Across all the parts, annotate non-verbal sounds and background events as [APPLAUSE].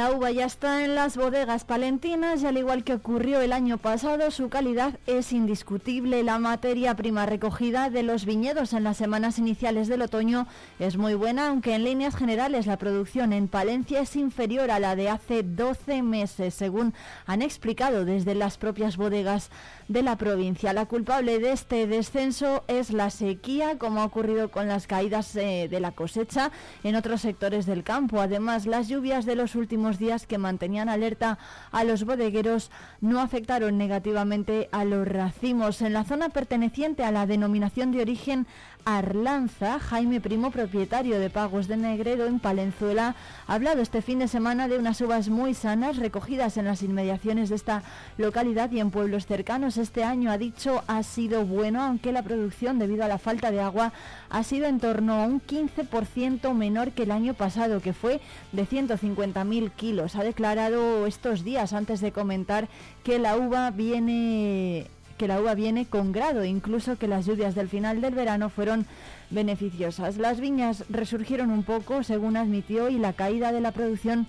La uva ya está en las bodegas palentinas y al igual que ocurrió el año pasado, su calidad es indiscutible. La materia prima recogida de los viñedos en las semanas iniciales del otoño es muy buena, aunque en líneas generales la producción en Palencia es inferior a la de hace 12 meses, según han explicado desde las propias bodegas de la provincia. La culpable de este descenso es la sequía, como ha ocurrido con las caídas eh, de la cosecha en otros sectores del campo. Además, las lluvias de los últimos días que mantenían alerta a los bodegueros no afectaron negativamente a los racimos. En la zona perteneciente a la denominación de origen Arlanza, Jaime Primo, propietario de Pagos de Negredo en Palenzuela, ha hablado este fin de semana de unas uvas muy sanas recogidas en las inmediaciones de esta localidad y en pueblos cercanos. Este año, ha dicho, ha sido bueno, aunque la producción, debido a la falta de agua, ha sido en torno a un 15% menor que el año pasado, que fue de 150.000 kilos. Ha declarado estos días, antes de comentar, que la uva viene que la uva viene con grado, incluso que las lluvias del final del verano fueron beneficiosas. Las viñas resurgieron un poco, según admitió, y la caída de la producción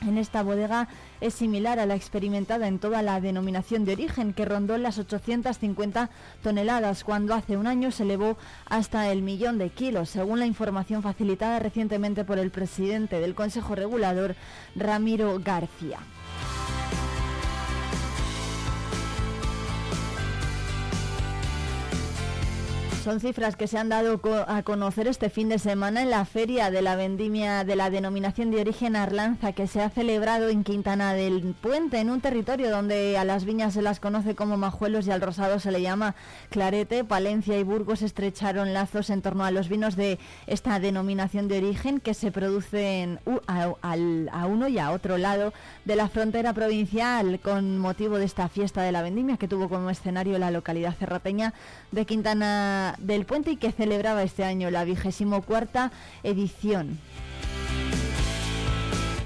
en esta bodega es similar a la experimentada en toda la denominación de origen, que rondó las 850 toneladas, cuando hace un año se elevó hasta el millón de kilos, según la información facilitada recientemente por el presidente del Consejo Regulador, Ramiro García. Son cifras que se han dado a conocer este fin de semana en la feria de la vendimia de la denominación de origen Arlanza que se ha celebrado en Quintana del Puente, en un territorio donde a las viñas se las conoce como majuelos y al rosado se le llama clarete. Palencia y Burgos estrecharon lazos en torno a los vinos de esta denominación de origen que se producen a, uno y a otro lado de la frontera provincial con motivo de esta fiesta de la vendimia que tuvo como escenario la localidad cerrateña de Quintana del Puente y que celebraba este año la vigésimo cuarta edición.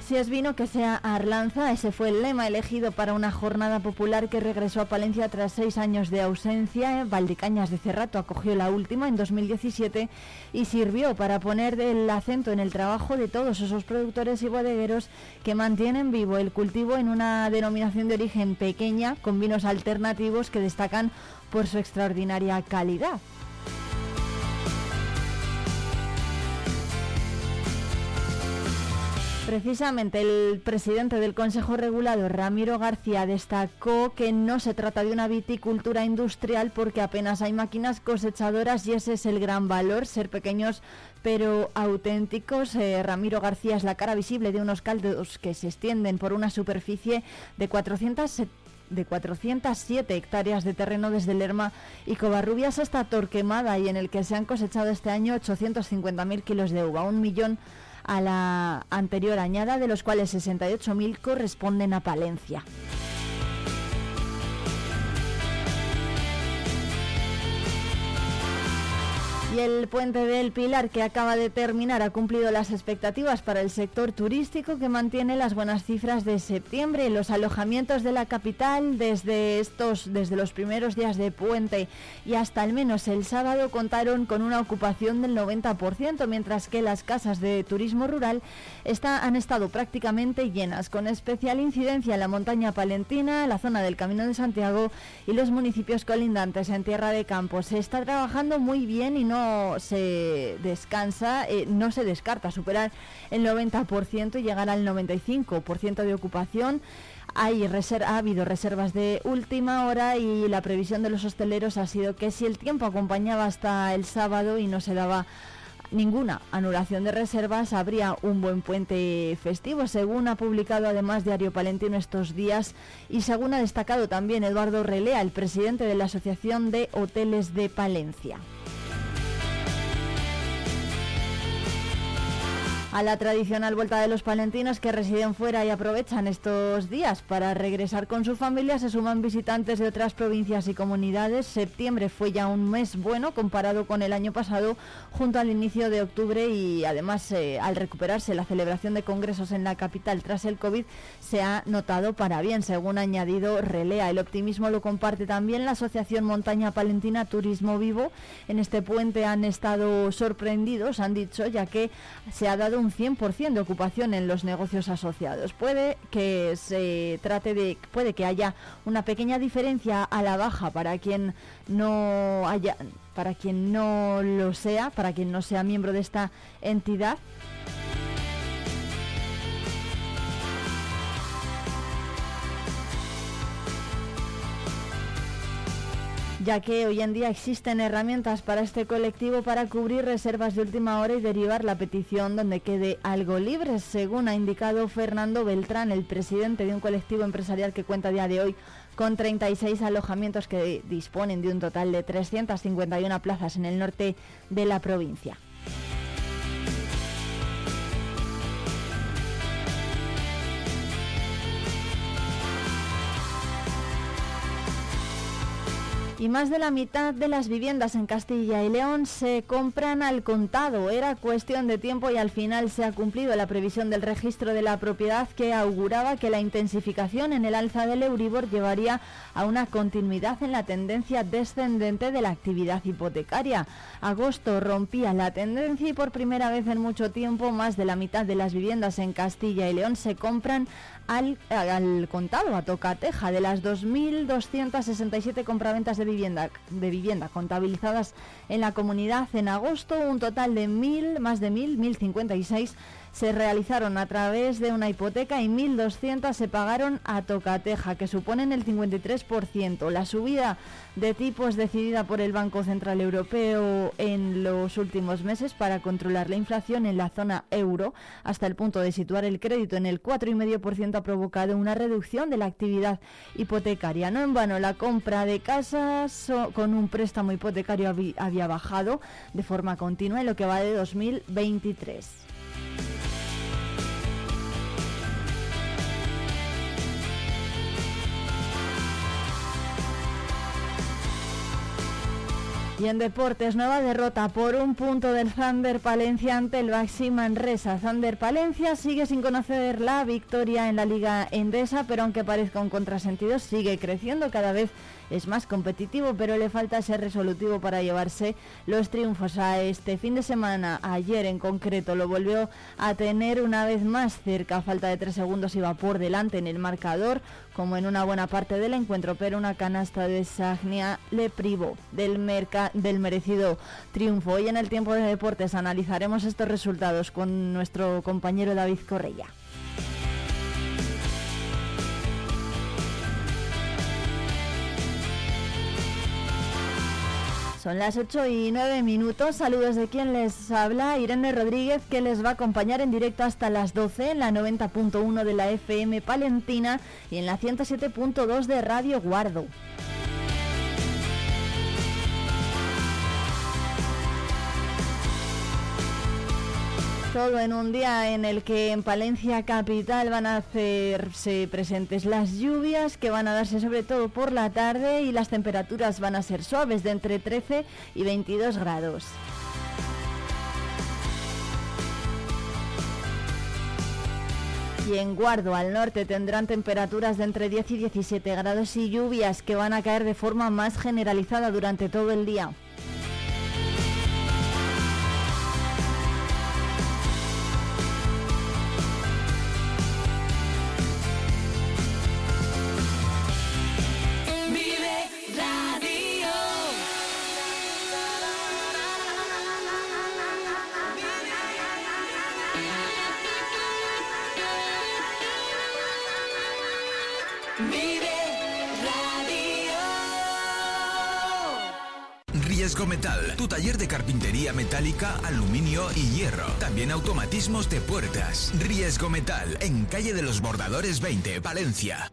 Si es vino que sea Arlanza, ese fue el lema elegido para una jornada popular que regresó a Palencia tras seis años de ausencia. Valdicañas de Cerrato acogió la última en 2017 y sirvió para poner el acento en el trabajo de todos esos productores y bodegueros que mantienen vivo el cultivo en una denominación de origen pequeña con vinos alternativos que destacan por su extraordinaria calidad. Precisamente el presidente del Consejo Regulador, Ramiro García, destacó que no se trata de una viticultura industrial porque apenas hay máquinas cosechadoras y ese es el gran valor, ser pequeños pero auténticos. Eh, Ramiro García es la cara visible de unos caldos que se extienden por una superficie de 400 de 407 hectáreas de terreno desde Lerma y Covarrubias hasta Torquemada y en el que se han cosechado este año 850.000 kilos de uva, un millón a la anterior añada, de los cuales 68.000 corresponden a Palencia. El puente del Pilar que acaba de terminar ha cumplido las expectativas para el sector turístico que mantiene las buenas cifras de septiembre. Los alojamientos de la capital desde estos desde los primeros días de puente y hasta al menos el sábado contaron con una ocupación del 90%, mientras que las casas de turismo rural han estado prácticamente llenas, con especial incidencia en la montaña palentina, la zona del Camino de Santiago y los municipios colindantes en Tierra de Campos. Se está trabajando muy bien y no se descansa, eh, no se descarta superar el 90% y llegar al 95% de ocupación. Hay ha habido reservas de última hora y la previsión de los hosteleros ha sido que si el tiempo acompañaba hasta el sábado y no se daba ninguna anulación de reservas, habría un buen puente festivo, según ha publicado además Diario Palentino estos días y según ha destacado también Eduardo Relea, el presidente de la Asociación de Hoteles de Palencia. A la tradicional vuelta de los palentinos que residen fuera y aprovechan estos días para regresar con su familia. Se suman visitantes de otras provincias y comunidades. Septiembre fue ya un mes bueno comparado con el año pasado, junto al inicio de octubre y además eh, al recuperarse la celebración de congresos en la capital tras el COVID se ha notado para bien, según ha añadido Relea. El optimismo lo comparte también la Asociación Montaña Palentina Turismo Vivo. En este puente han estado sorprendidos, han dicho, ya que se ha dado un 100% de ocupación en los negocios asociados. Puede que se trate de puede que haya una pequeña diferencia a la baja para quien no haya para quien no lo sea, para quien no sea miembro de esta entidad. Ya que hoy en día existen herramientas para este colectivo para cubrir reservas de última hora y derivar la petición donde quede algo libre, según ha indicado Fernando Beltrán, el presidente de un colectivo empresarial que cuenta a día de hoy con 36 alojamientos que disponen de un total de 351 plazas en el norte de la provincia. Y más de la mitad de las viviendas en Castilla y León se compran al contado. Era cuestión de tiempo y al final se ha cumplido la previsión del registro de la propiedad que auguraba que la intensificación en el alza del Euribor llevaría a una continuidad en la tendencia descendente de la actividad hipotecaria. Agosto rompía la tendencia y por primera vez en mucho tiempo más de la mitad de las viviendas en Castilla y León se compran al, al contado, a tocateja, de las 2.267 compraventas de vivienda, de vivienda contabilizadas en la comunidad en agosto, un total de mil, más de mil, 1.056 se realizaron a través de una hipoteca y 1.200 se pagaron a tocateja, que suponen el 53%. La subida de tipos decidida por el Banco Central Europeo en los últimos meses para controlar la inflación en la zona euro, hasta el punto de situar el crédito en el 4,5%, ha provocado una reducción de la actividad hipotecaria. No en vano, la compra de casas con un préstamo hipotecario había bajado de forma continua en lo que va de 2023. Y en deportes, nueva derrota por un punto del Thunder Palencia ante el Baxi Manresa. Thunder Palencia sigue sin conocer la victoria en la Liga Endesa, pero aunque parezca un contrasentido, sigue creciendo cada vez es más competitivo, pero le falta ser resolutivo para llevarse los triunfos a este fin de semana. Ayer en concreto lo volvió a tener una vez más cerca, falta de tres segundos iba por delante en el marcador, como en una buena parte del encuentro, pero una canasta de Sagnia le privó del, del merecido triunfo. Hoy en el tiempo de deportes analizaremos estos resultados con nuestro compañero David Correia. Son las 8 y 9 minutos. Saludos de quien les habla, Irene Rodríguez, que les va a acompañar en directo hasta las 12 en la 90.1 de la FM Palentina y en la 107.2 de Radio Guardo. todo en un día en el que en Palencia Capital van a hacerse presentes las lluvias que van a darse sobre todo por la tarde y las temperaturas van a ser suaves de entre 13 y 22 grados. y en Guardo al norte tendrán temperaturas de entre 10 y 17 grados y lluvias que van a caer de forma más generalizada durante todo el día. Aluminio y hierro. También automatismos de puertas. Riesgo Metal, en calle de los Bordadores 20, Valencia.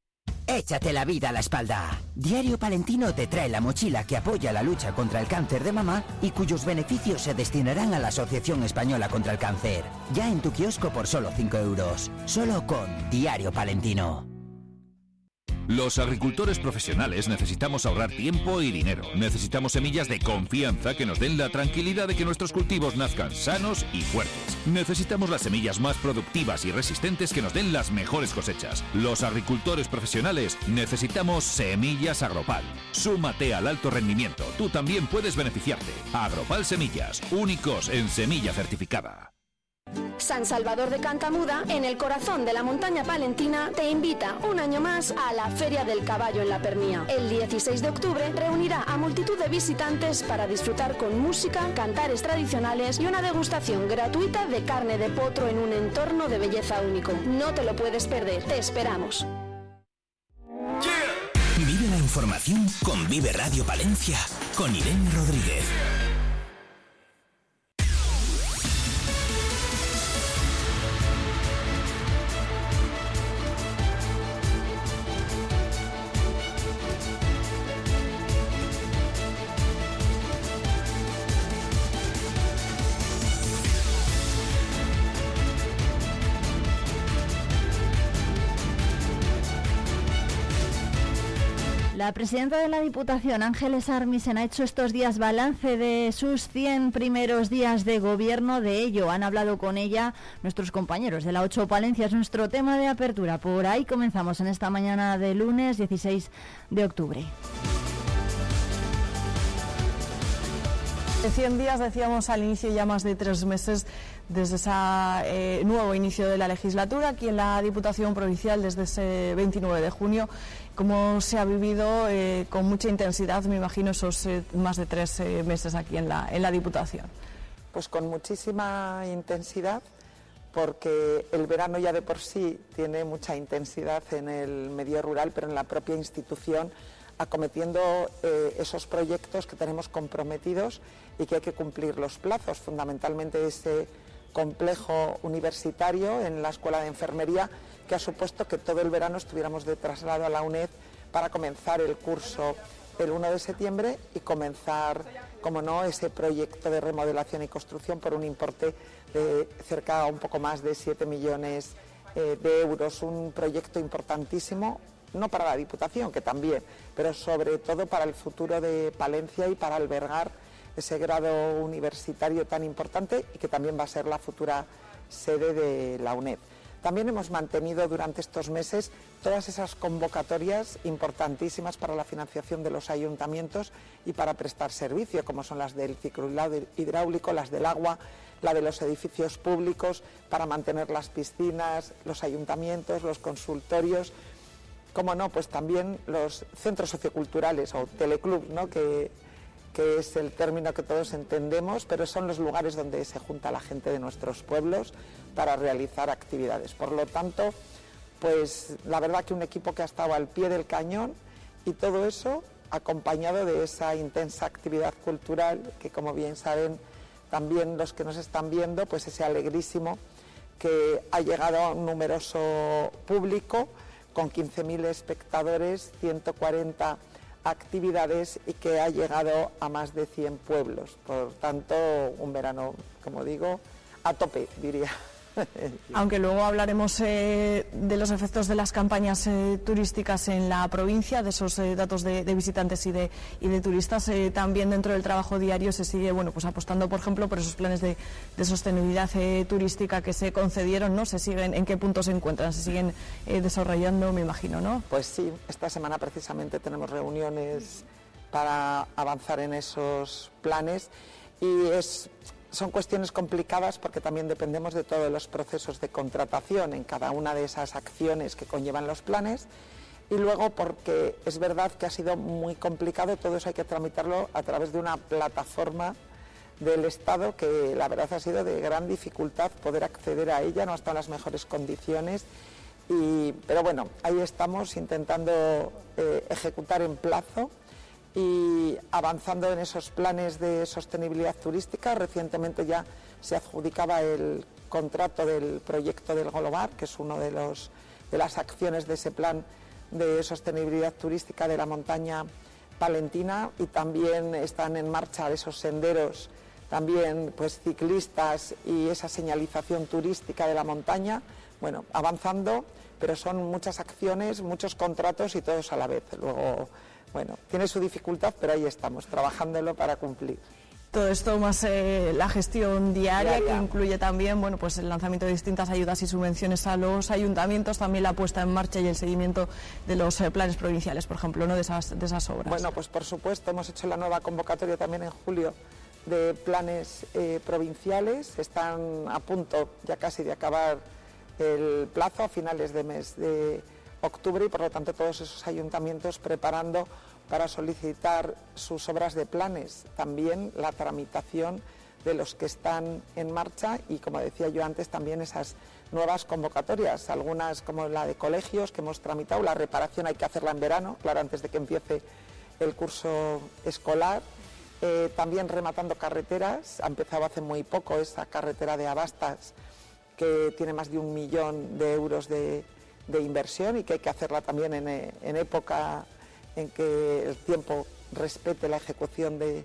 Échate la vida a la espalda. Diario Palentino te trae la mochila que apoya la lucha contra el cáncer de mama y cuyos beneficios se destinarán a la Asociación Española contra el Cáncer. Ya en tu kiosco por solo 5 euros. Solo con Diario Palentino. Los agricultores profesionales necesitamos ahorrar tiempo y dinero. Necesitamos semillas de confianza que nos den la tranquilidad de que nuestros cultivos nazcan sanos y fuertes. Necesitamos las semillas más productivas y resistentes que nos den las mejores cosechas. Los agricultores profesionales necesitamos semillas Agropal. Súmate al alto rendimiento. Tú también puedes beneficiarte. Agropal Semillas, únicos en semilla certificada. San Salvador de Cantamuda, en el corazón de la montaña palentina, te invita un año más a la Feria del Caballo en la Pernía. El 16 de octubre reunirá a multitud de visitantes para disfrutar con música, cantares tradicionales y una degustación gratuita de carne de potro en un entorno de belleza único. No te lo puedes perder, te esperamos. Vive la información con Vive Radio Palencia, con Irene Rodríguez. La presidenta de la Diputación, Ángeles Armisen, ha hecho estos días balance de sus 100 primeros días de gobierno. De ello han hablado con ella nuestros compañeros de la 8 Palencia. Es nuestro tema de apertura. Por ahí comenzamos en esta mañana de lunes 16 de octubre. De 100 días decíamos al inicio ya más de tres meses desde ese eh, nuevo inicio de la legislatura aquí en la Diputación Provincial desde ese 29 de junio. ¿Cómo se ha vivido eh, con mucha intensidad, me imagino, esos eh, más de tres meses aquí en la, en la Diputación? Pues con muchísima intensidad porque el verano ya de por sí tiene mucha intensidad en el medio rural, pero en la propia institución acometiendo esos proyectos que tenemos comprometidos y que hay que cumplir los plazos, fundamentalmente ese complejo universitario en la Escuela de Enfermería que ha supuesto que todo el verano estuviéramos de traslado a la UNED para comenzar el curso el 1 de septiembre y comenzar, como no, ese proyecto de remodelación y construcción por un importe de cerca un poco más de 7 millones eh, de euros. Un proyecto importantísimo, no para la Diputación, que también, pero sobre todo para el futuro de Palencia y para albergar ese grado universitario tan importante y que también va a ser la futura sede de la UNED. También hemos mantenido durante estos meses todas esas convocatorias importantísimas para la financiación de los ayuntamientos y para prestar servicio, como son las del ciclo hidráulico, las del agua, la de los edificios públicos, para mantener las piscinas, los ayuntamientos, los consultorios, como no, pues también los centros socioculturales o teleclubs, ¿no? que, que es el término que todos entendemos, pero son los lugares donde se junta la gente de nuestros pueblos para realizar actividades. Por lo tanto, pues la verdad que un equipo que ha estado al pie del cañón y todo eso acompañado de esa intensa actividad cultural que como bien saben también los que nos están viendo, pues ese alegrísimo que ha llegado a un numeroso público con 15.000 espectadores, 140 actividades y que ha llegado a más de 100 pueblos. Por tanto, un verano, como digo, a tope, diría. [LAUGHS] Aunque luego hablaremos eh, de los efectos de las campañas eh, turísticas en la provincia, de esos eh, datos de, visitantes y de, y de turistas, también dentro del trabajo diario se sigue bueno, pues apostando, por ejemplo, por esos planes de, sostenibilidad turística que se concedieron, ¿no? Se siguen, ¿En qué punto se encuentran? ¿Se siguen desarrollando, me imagino, no? Pues sí, esta semana precisamente tenemos reuniones para avanzar en esos planes y es son cuestiones complicadas porque también dependemos de todos los procesos de contratación en cada una de esas acciones que conllevan los planes y luego porque es verdad que ha sido muy complicado, todo eso hay que tramitarlo a través de una plataforma del Estado que la verdad ha sido de gran dificultad poder acceder a ella, no en las mejores condiciones. Y, pero bueno, ahí estamos intentando eh, ejecutar en plazo y avanzando en esos planes de sostenibilidad turística. Recientemente ya se adjudicaba el contrato del proyecto del Golobar, que es una de, de las acciones de ese plan de sostenibilidad turística de la montaña palentina y también están en marcha esos senderos también pues ciclistas y esa señalización turística de la montaña, bueno, avanzando, pero son muchas acciones, muchos contratos y todos a la vez. Luego bueno, tiene su dificultad, pero ahí estamos, trabajándolo para cumplir. Todo esto más eh, la gestión diaria, que incluye también bueno, pues el lanzamiento de distintas ayudas y subvenciones a los ayuntamientos, también la puesta en marcha y el seguimiento de los eh, planes provinciales, por ejemplo, ¿no? de, esas, de esas obras. Bueno, pues por supuesto, hemos hecho la nueva convocatoria también en julio de planes eh, provinciales. Están a punto ya casi de acabar el plazo a finales de mes de octubre y por lo tanto todos esos ayuntamientos preparando para solicitar sus obras de planes, también la tramitación de los que están en marcha y como decía yo antes también esas nuevas convocatorias, algunas como la de colegios que hemos tramitado, la reparación hay que hacerla en verano, claro, antes de que empiece el curso escolar, eh, también rematando carreteras, ha empezado hace muy poco esa carretera de Abastas que tiene más de un millón de euros de, de inversión y que hay que hacerla también en, época en que el tiempo respete la ejecución de,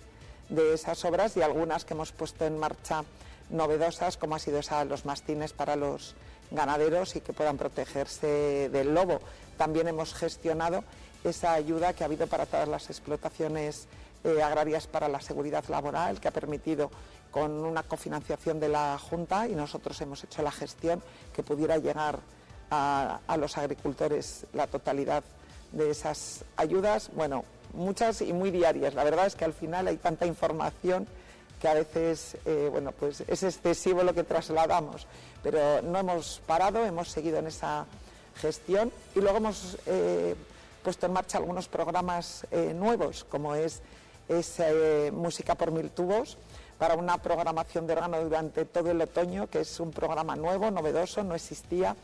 esas obras y algunas que hemos puesto en marcha novedosas, como ha sido esa los mastines para los ganaderos y que puedan protegerse del lobo. También hemos gestionado esa ayuda que ha habido para todas las explotaciones eh, agrarias para la seguridad laboral, que ha permitido con una cofinanciación de la Junta y nosotros hemos hecho la gestión que pudiera llegar a, los agricultores la totalidad de esas ayudas, bueno, muchas y muy diarias. La verdad es que al final hay tanta información que a veces eh, bueno, pues es excesivo lo que trasladamos, pero no hemos parado, hemos seguido en esa gestión y luego hemos eh, puesto en marcha algunos programas eh, nuevos, como es, es Música por Mil Tubos, para una programación de órgano durante todo el otoño, que es un programa nuevo, novedoso, no existía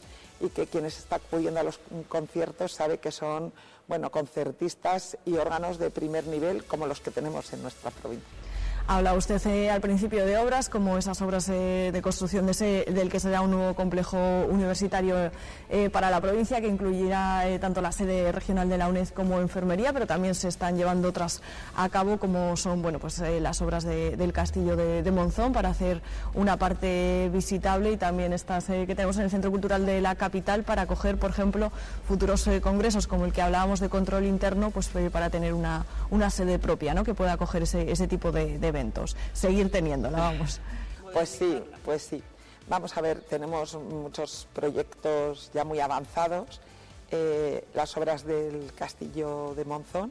y que quienes están acudiendo a los conciertos sabe que son bueno, concertistas y órganos de primer nivel como los que tenemos en nuestra provincia. Habla usted eh, al principio de obras, como esas obras eh, de construcción de ese, del que será un nuevo complejo universitario eh, para la provincia, que incluirá tanto la sede regional de la UNED como enfermería, pero también se están llevando otras a cabo, como son bueno, pues, las obras del castillo de, Monzón, para hacer una parte visitable y también estas que tenemos en el Centro Cultural de la capital, para acoger, por ejemplo, futuros congresos como el que hablábamos de control interno, pues para tener una, una sede propia ¿no? que pueda acoger ese, ese tipo de eventos, seguir teniéndola, vamos. Pues sí, pues sí. Vamos a ver, tenemos muchos proyectos ya muy avanzados. Eh, las obras del Castillo de Monzón,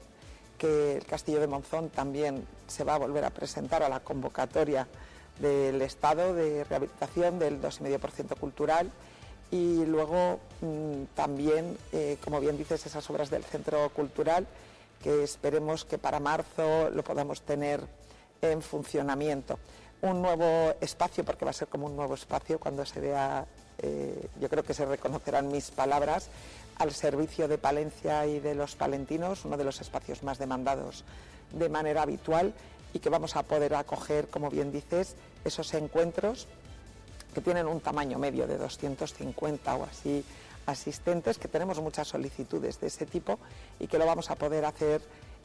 que el Castillo de Monzón también se va a volver a presentar a la convocatoria del Estado de rehabilitación del 2,5% cultural y luego mm, también, eh, como bien dices, esas obras del Centro Cultural que esperemos que para marzo lo podamos tener en funcionamiento. Un nuevo espacio, porque va a ser como un nuevo espacio cuando se vea, eh, yo creo que se reconocerán mis palabras, al servicio de Palencia y de los palentinos, uno de los espacios más demandados de manera habitual y que vamos a poder acoger, como bien dices, esos encuentros que tienen un tamaño medio de 250 o así asistentes, que tenemos muchas solicitudes de ese tipo y que lo vamos a poder hacer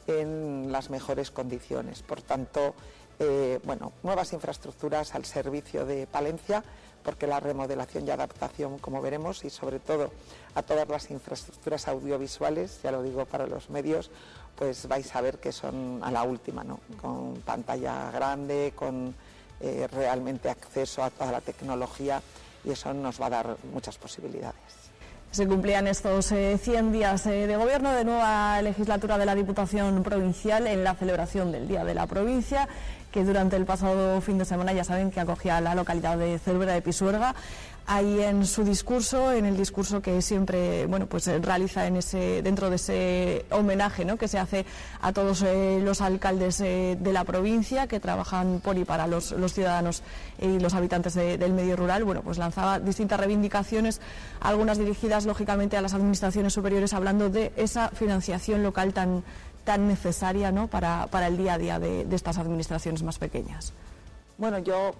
en las mejores condiciones. Por tanto, eh, bueno, nuevas infraestructuras al servicio de Palencia, porque la remodelación y adaptación, como veremos, y sobre todo a todas las infraestructuras audiovisuales, ya lo digo para los medios, pues vais a ver que son a la última, ¿no? Con pantalla grande, con eh, realmente acceso a toda la tecnología y eso nos va a dar muchas posibilidades. Se cumplían estos 100 eh, días eh, de gobierno de nueva legislatura de la Diputación Provincial en la celebración del Día de la Provincia, que durante el pasado fin de semana ya saben que acogía la localidad de Cervera de Pisuerga ahí en su discurso, en el discurso que siempre bueno, pues eh, realiza en ese, dentro de ese homenaje ¿no? que se hace a todos eh, los alcaldes eh, de la provincia que trabajan por y para los, ciudadanos y los habitantes del medio rural, bueno, pues lanzaba distintas reivindicaciones, algunas dirigidas lógicamente a las administraciones superiores, hablando de esa financiación local tan, tan necesaria ¿no? para, el día a día de, de estas administraciones más pequeñas. Bueno, yo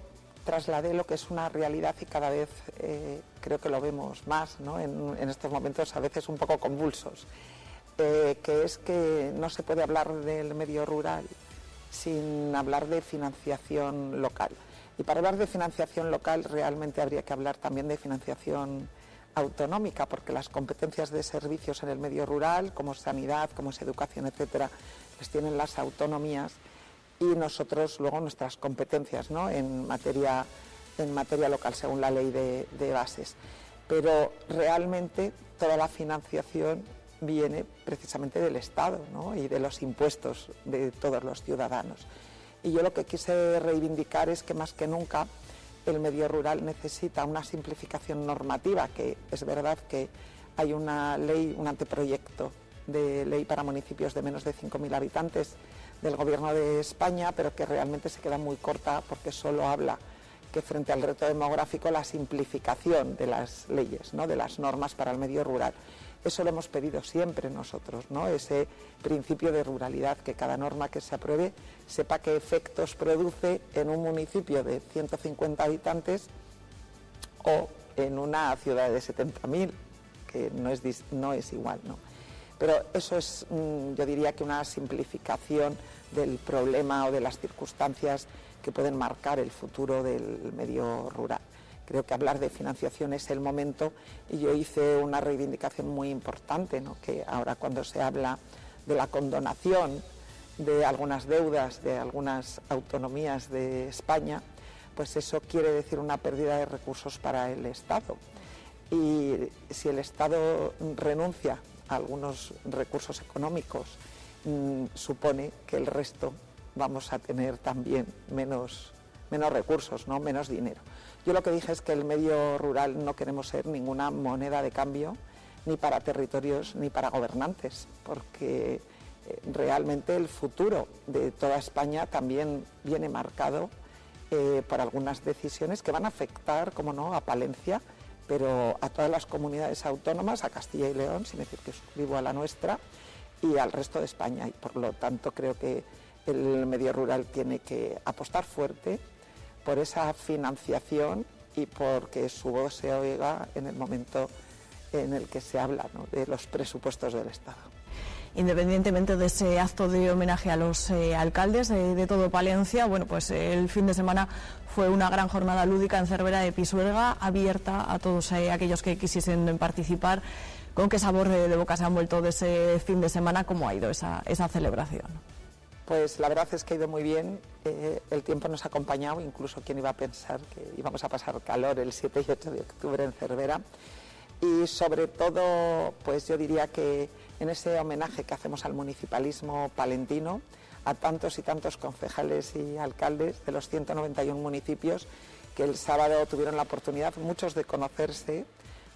trasladé lo que es una realidad y cada vez eh, creo que lo vemos más en, estos momentos a veces un poco convulsos, eh, que es que no se puede hablar del medio rural sin hablar de financiación local. Y para hablar de financiación local realmente habría que hablar también de financiación autonómica, porque las competencias de servicios en el medio rural, como sanidad, como es educación, etcétera, las tienen las autonomías y nosotros luego nuestras competencias en, materia, en materia local según la ley de, bases. Pero realmente toda la financiación viene precisamente del Estado y de los impuestos de todos los ciudadanos. Y yo lo que quise reivindicar es que más que nunca el medio rural necesita una simplificación normativa, que es verdad que hay una ley, un anteproyecto de ley para municipios de menos de 5.000 habitantes del Gobierno de España, pero que realmente se queda muy corta porque solo habla que frente al reto demográfico la simplificación de las leyes, ¿no? de las normas para el medio rural. Eso lo hemos pedido siempre nosotros, ¿no? ese principio de ruralidad, que cada norma que se apruebe sepa qué efectos produce en un municipio de 150 habitantes o en una ciudad de 70.000, que no es, no es igual. ¿no? Pero eso es, mm, yo diría que una simplificación del problema o de las circunstancias que pueden marcar el futuro del medio rural. Creo que hablar de financiación es el momento y yo hice una reivindicación muy importante, que ahora cuando se habla de la condonación de algunas deudas de algunas autonomías de España, pues eso quiere decir una pérdida de recursos para el Estado. Y si el Estado renuncia algunos recursos económicos, mm, supone que el resto vamos a tener también menos, menos recursos, ¿no? menos dinero. Yo lo que dije es que el medio rural no queremos ser ninguna moneda de cambio, ni para territorios ni para gobernantes, porque eh, realmente el futuro de toda España también viene marcado eh, por algunas decisiones que van a afectar, como no, a Palencia pero a todas las comunidades autónomas, a Castilla y León, sin decir que suscribo a la nuestra, y al resto de España. Y por lo tanto creo que el medio rural tiene que apostar fuerte por esa financiación y porque su voz se oiga en el momento en el que se habla de los presupuestos del Estado independientemente de ese acto de homenaje a los eh, alcaldes de, todo Palencia, bueno, pues el fin de semana fue una gran jornada lúdica en Cervera de Pisuerga, abierta a todos eh, aquellos que quisiesen participar. ¿Con qué sabor de, boca se han vuelto de ese fin de semana? ¿Cómo ha ido esa, celebración? Pues la verdad es que ha ido muy bien, eh, el tiempo nos ha acompañado, incluso quien iba a pensar que íbamos a pasar calor el 7 y 8 de octubre en Cervera. Y sobre todo, pues yo diría que en ese homenaje que hacemos al municipalismo palentino, a tantos y tantos concejales y alcaldes de los 191 municipios que el sábado tuvieron la oportunidad, muchos de conocerse,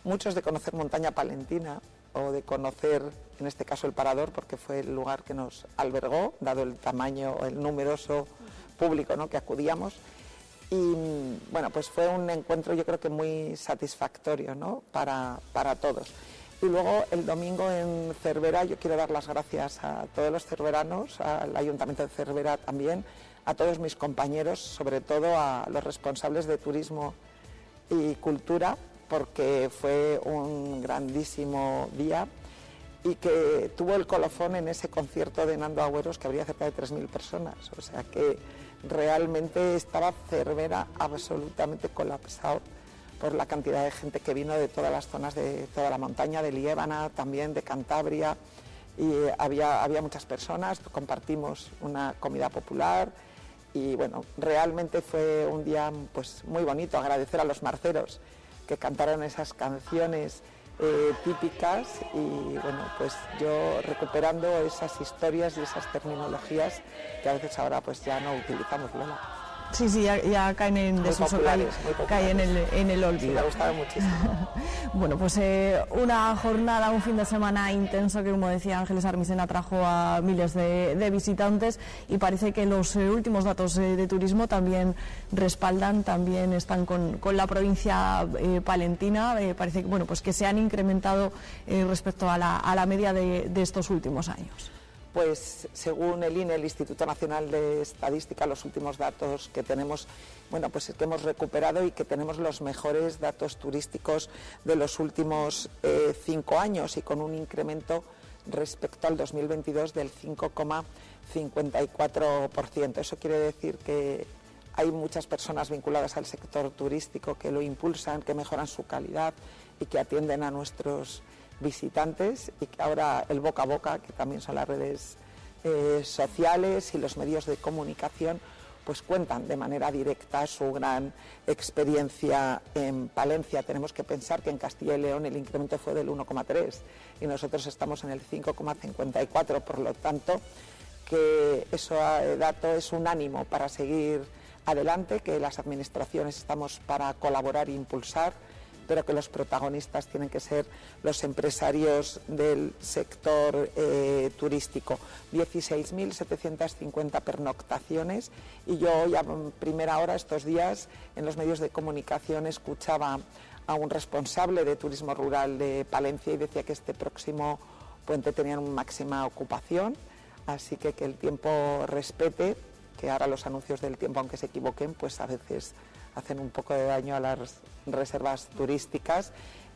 muchos de conocer Montaña Palentina, o de conocer, en este caso, el Parador, porque fue el lugar que nos albergó, dado el tamaño, el numeroso público ¿no? que acudíamos. Y bueno, pues fue un encuentro yo creo que muy satisfactorio ¿no? para, para todos. Y luego el domingo en Cervera, yo quiero dar las gracias a todos los cerveranos, al Ayuntamiento de Cervera también, a todos mis compañeros, sobre todo a los responsables de turismo y cultura, porque fue un grandísimo día y que tuvo el colofón en ese concierto de Nando Agüeros que habría cerca de 3.000 personas. O sea que realmente estaba Cervera absolutamente colapsado por la cantidad de gente que vino de todas las zonas de toda la montaña, de Liébana, también de Cantabria. Y había, había muchas personas, compartimos una comida popular y bueno, realmente fue un día pues, muy bonito, agradecer a los marceros que cantaron esas canciones eh, típicas y bueno, pues yo recuperando esas historias y esas terminologías que a veces ahora pues ya no utilizamos. Lola. Sí, sí, ya, caen en desuso, caen, en el, en el olvido. me ha gustado muchísimo. [LAUGHS] bueno, pues eh, una jornada, un fin de semana intenso que, como decía Ángeles Armisen, atrajo a miles de, visitantes y parece que los eh, últimos datos eh, de turismo también respaldan, también están con, la provincia palentina. parece que, bueno, pues que se han incrementado respecto a la, a la media de estos últimos años pues según el INE, el Instituto Nacional de Estadística, los últimos datos que tenemos, bueno, pues que hemos recuperado y que tenemos los mejores datos turísticos de los últimos eh, cinco años y con un incremento respecto al 2022 del 5,54%. Eso quiere decir que hay muchas personas vinculadas al sector turístico que lo impulsan, que mejoran su calidad y que atienden a nuestros visitantes y que ahora el boca a boca, que también son las redes eh, sociales y los medios de comunicación, pues cuentan de manera directa su gran experiencia en Palencia. Tenemos que pensar que en Castilla y León el incremento fue del 1,3 y nosotros estamos en el 5,54, por lo tanto que ese dato es un ánimo para seguir adelante, que las administraciones estamos para colaborar e impulsar pero que los protagonistas tienen que ser los empresarios del sector eh, turístico. 16.750 pernoctaciones y yo hoy a primera hora estos días en los medios de comunicación escuchaba a un responsable de turismo rural de Palencia y decía que este próximo puente tenía una máxima ocupación, así que que el tiempo respete, que ahora los anuncios del tiempo, aunque se equivoquen, pues a veces hacen un poco de daño a las reservas turísticas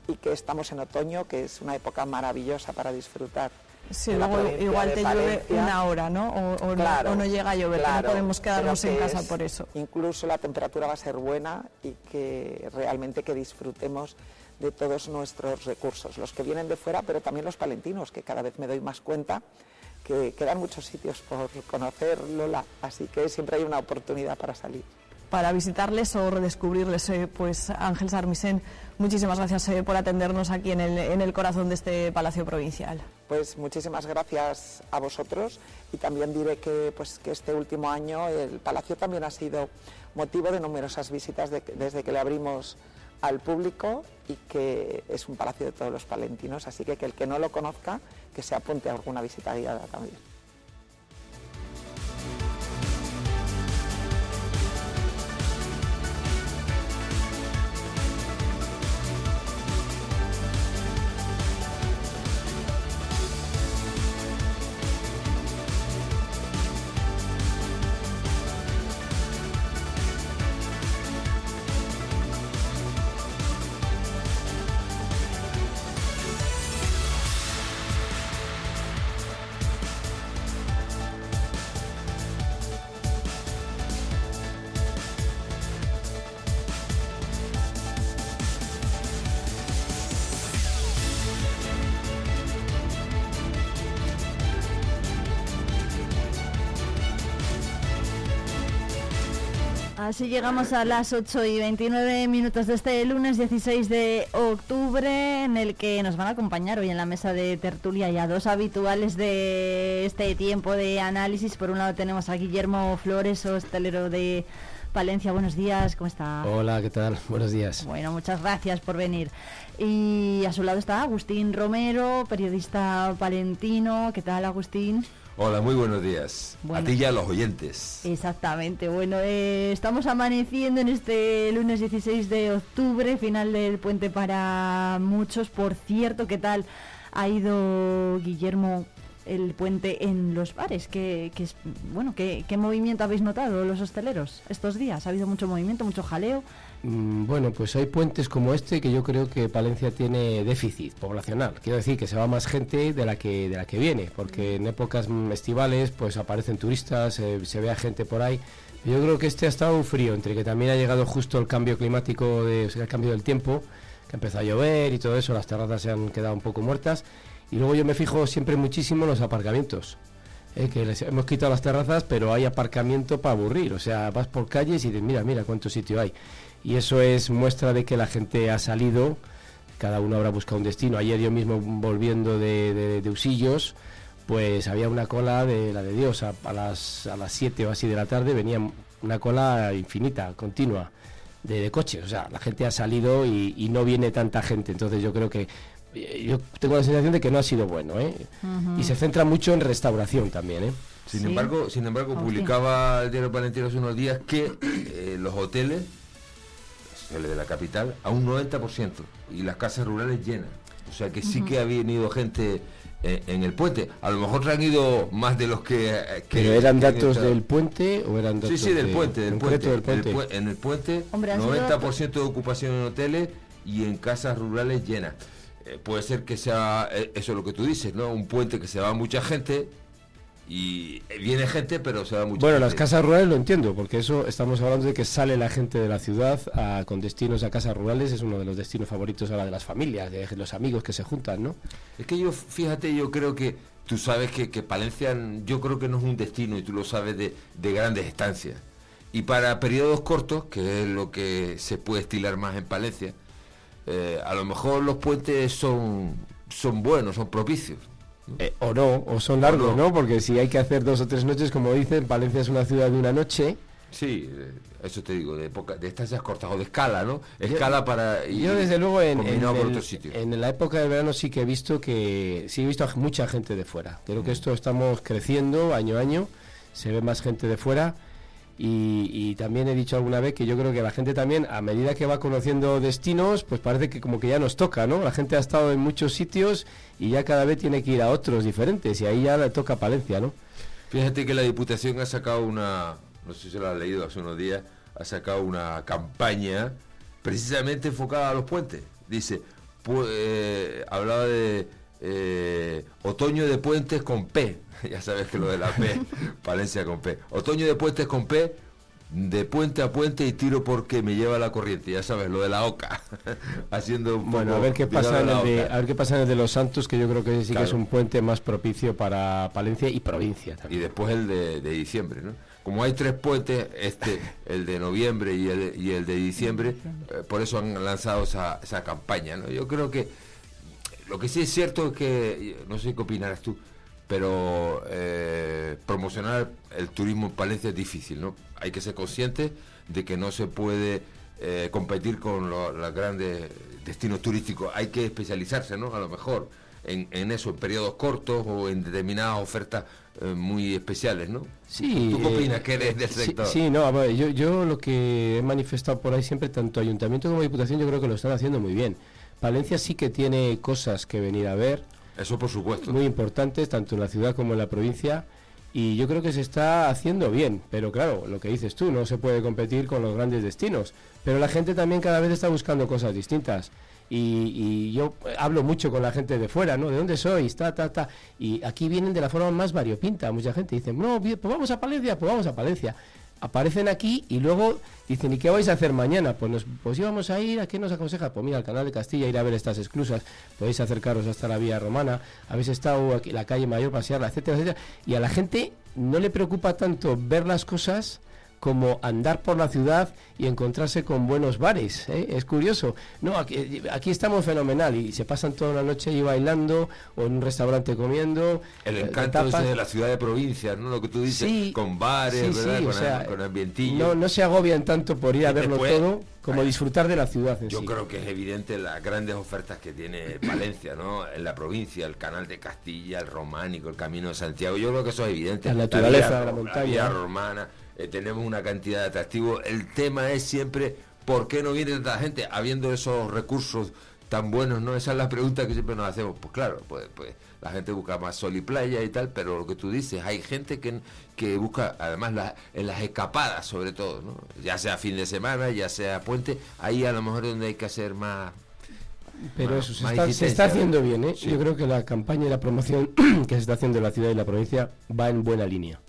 y que estamos en otoño, que es una época maravillosa para disfrutar. Sí, luego igual te llueve una hora, ¿no? O, no, llega a llover, no podemos quedarnos en casa por eso. Incluso la temperatura va a ser buena y que realmente que disfrutemos de todos nuestros recursos, los que vienen de fuera, pero también los palentinos, que cada vez me doy más cuenta que quedan muchos sitios por conocer, Lola, así que siempre hay una oportunidad para salir para visitarles o redescubrirles. Eh, pues Ángel Sarmisen, muchísimas gracias eh, por atendernos aquí en el, en el corazón de este Palacio Provincial. Pues muchísimas gracias a vosotros y también diré que, pues, que este último año el Palacio también ha sido motivo de numerosas visitas desde que le abrimos al público y que es un palacio de todos los palentinos, así que que el que no lo conozca, que se apunte a alguna visita guiada también. Así llegamos a las 8 y 29 minutos de este lunes 16 de octubre, en el que nos van a acompañar hoy en la mesa de tertulia ya dos habituales de este tiempo de análisis. Por un lado tenemos a Guillermo Flores, hostelero de Palencia. Buenos días, ¿cómo está? Hola, ¿qué tal? Buenos días. Bueno, muchas gracias por venir. Y a su lado está Agustín Romero, periodista palentino. ¿Qué tal, Agustín? Hola, muy buenos días. A ti y a los oyentes. Exactamente. Bueno, eh, estamos amaneciendo en este lunes 16 de octubre, final del puente para muchos. Por cierto, ¿qué tal ha ido Guillermo el puente en los bares? ¿Qué, es, bueno, ¿qué, ¿qué movimiento habéis notado los hosteleros estos días? ¿Ha habido mucho movimiento, mucho jaleo? Mm, bueno, pues hay puentes como este que yo creo que Palencia tiene déficit poblacional. Quiero decir que se va más gente de la que de la que viene, porque en épocas estivales pues aparecen turistas, se ve gente por ahí. Yo creo que este ha estado frío, entre que también ha llegado justo el cambio climático, de, el cambio del tiempo, que empezó a llover y todo eso, las terrazas se han quedado un poco muertas. Y luego yo me fijo siempre muchísimo en los aparcamientos. Eh, que les hemos quitado las terrazas, pero hay aparcamiento para aburrir. O sea, vas por calles y dices, mira, mira cuánto sitio hay y eso es muestra de que la gente ha salido, cada uno habrá buscado un destino. Ayer yo mismo volviendo de, de, Usillos, pues había una cola de la de Dios, a, las, a las 7 o así de la tarde venía una cola infinita, continua, de, coches. O sea, la gente ha salido y, no viene tanta gente, entonces yo creo que eh, yo tengo la sensación de que no ha sido bueno, ¿eh? Y se centra mucho en restauración también, ¿eh? Sin embargo, sin embargo, publicaba el diario Palentino hace unos días que eh, los hoteles de la capital, a un 90% y las casas rurales llenas. O sea que sí que ha venido gente eh, en, el puente. A lo mejor han ido más de los que... Eh, ¿Pero eran datos del puente o eran datos Sí, sí, del puente. Del puente, en el puente, 90% de ocupación en hoteles y en casas rurales llenas. Eh, puede ser que sea eso lo que tú dices, ¿no? Un puente que se va mucha gente y viene gente, pero se va mucho. Bueno, las casas rurales lo entiendo, porque eso estamos hablando de que sale la gente de la ciudad con destinos a casas rurales, es uno de los destinos favoritos ahora de las familias, de los amigos que se juntan, ¿no? Es que yo, fíjate, yo creo que tú sabes que, Palencia, yo creo que no es un destino, y tú lo sabes, de, grandes estancias. Y para periodos cortos, que es lo que se puede estilar más en Palencia, eh, a lo mejor los puentes son, son buenos, son propicios. Eh, o no, o son largos, no. Porque si hay que hacer dos o tres noches, como dicen, Valencia es una ciudad de una noche. Sí, eh, eso te digo, de, época, de estas ya cortas, o de escala, ¿no? Escala para... yo desde luego en, en, la época del verano sí que he visto que... Sí he visto a mucha gente de fuera. Creo que mm. esto estamos creciendo año a año, se ve más gente de fuera y, también he dicho alguna vez que yo creo que la gente también, a medida que va conociendo destinos, pues parece que como que ya nos toca, ¿no? La gente ha estado en muchos sitios y ya cada vez tiene que ir a otros diferentes y ahí ya le toca Palencia, ¿no? Fíjate que la Diputación ha sacado una, no sé si lo has leído hace unos días, ha sacado una campaña precisamente enfocada a los puentes. Dice, eh, hablaba de eh, otoño de puentes con P. [LAUGHS] ya sabes que lo de la P, Palencia con P. Otoño de puentes con P, de puente a puente y tiro porque me lleva la corriente, ya sabes, lo de la OCA. [LAUGHS] Haciendo Bueno, a ver qué pasa en el de, a ver qué pasa en el de los Santos, que yo creo que sí que es un puente más propicio para Palencia y provincia Y después el de, diciembre, ¿no? Como hay tres puentes, este, [LAUGHS] el de noviembre y el, y el de diciembre, eh, por eso han lanzado esa, esa campaña, ¿no? Yo creo que lo que sí es cierto es que, no sé qué opinarás tú, pero eh, promocionar el turismo en Palencia es difícil, ¿no? Hay que ser consciente de que no se puede eh, competir con los grandes destinos turísticos, hay que especializarse, ¿no? A lo mejor en, en eso, en periodos cortos o en determinadas ofertas eh, muy especiales, ¿no? Sí. ¿Tú, qué opinas que eres del sector? Sí, no, yo, yo lo que he manifestado por ahí siempre, tanto Ayuntamiento como Diputación, yo creo que lo están haciendo muy bien Palencia sí que tiene cosas que venir a ver. Eso por supuesto. Muy importantes, tanto en la ciudad como en la provincia. Y yo creo que se está haciendo bien, pero claro, lo que dices tú, no se puede competir con los grandes destinos. Pero la gente también cada vez está buscando cosas distintas. Y, yo hablo mucho con la gente de fuera, ¿no? ¿De dónde sois? Ta. Y aquí vienen de la forma más variopinta. Mucha gente dice, no, pues vamos a Palencia, pues vamos a Palencia aparecen aquí y luego dicen, ¿y qué vais a hacer mañana? Pues, nos, pues íbamos a ir, ¿a qué nos aconseja? Pues mira, al canal de Castilla, ir a ver estas exclusas, podéis acercaros hasta la vía romana, habéis estado aquí la calle mayor, pasearla, etcétera, etcétera. Y a la gente no le preocupa tanto ver las cosas como andar por la ciudad y encontrarse con buenos bares. ¿eh? Es curioso. No, aquí, aquí, estamos fenomenal y se pasan toda la noche ahí bailando o en un restaurante comiendo. El eh, encanto de la ciudad de provincia, ¿no? Lo que tú dices, con bares, ¿verdad? con, ambientillo. No, no se agobian tanto por ir a verlo todo como disfrutar de la ciudad. yo creo que es evidente las grandes ofertas que tiene Valencia, ¿no? En la provincia, el canal de Castilla, el románico, el camino de Santiago. Yo creo que eso es evidente. La naturaleza de la montaña. La romana eh, tenemos una cantidad de atractivos. El tema es siempre por qué no viene tanta gente habiendo esos recursos tan buenos, ¿no? Esa es la pregunta que siempre nos hacemos. Pues claro, pues, pues la gente busca más sol y playa y tal, pero lo que tú dices, hay gente que, que busca, además en las escapadas sobre todo, ¿no? Ya sea fin de semana, ya sea puente, ahí a lo mejor es donde hay que hacer más... Pero eso se está, se está, haciendo bien, ¿eh? Yo creo que la campaña y la promoción [CLEARS THROAT] que se está haciendo en la ciudad y la provincia va en buena línea.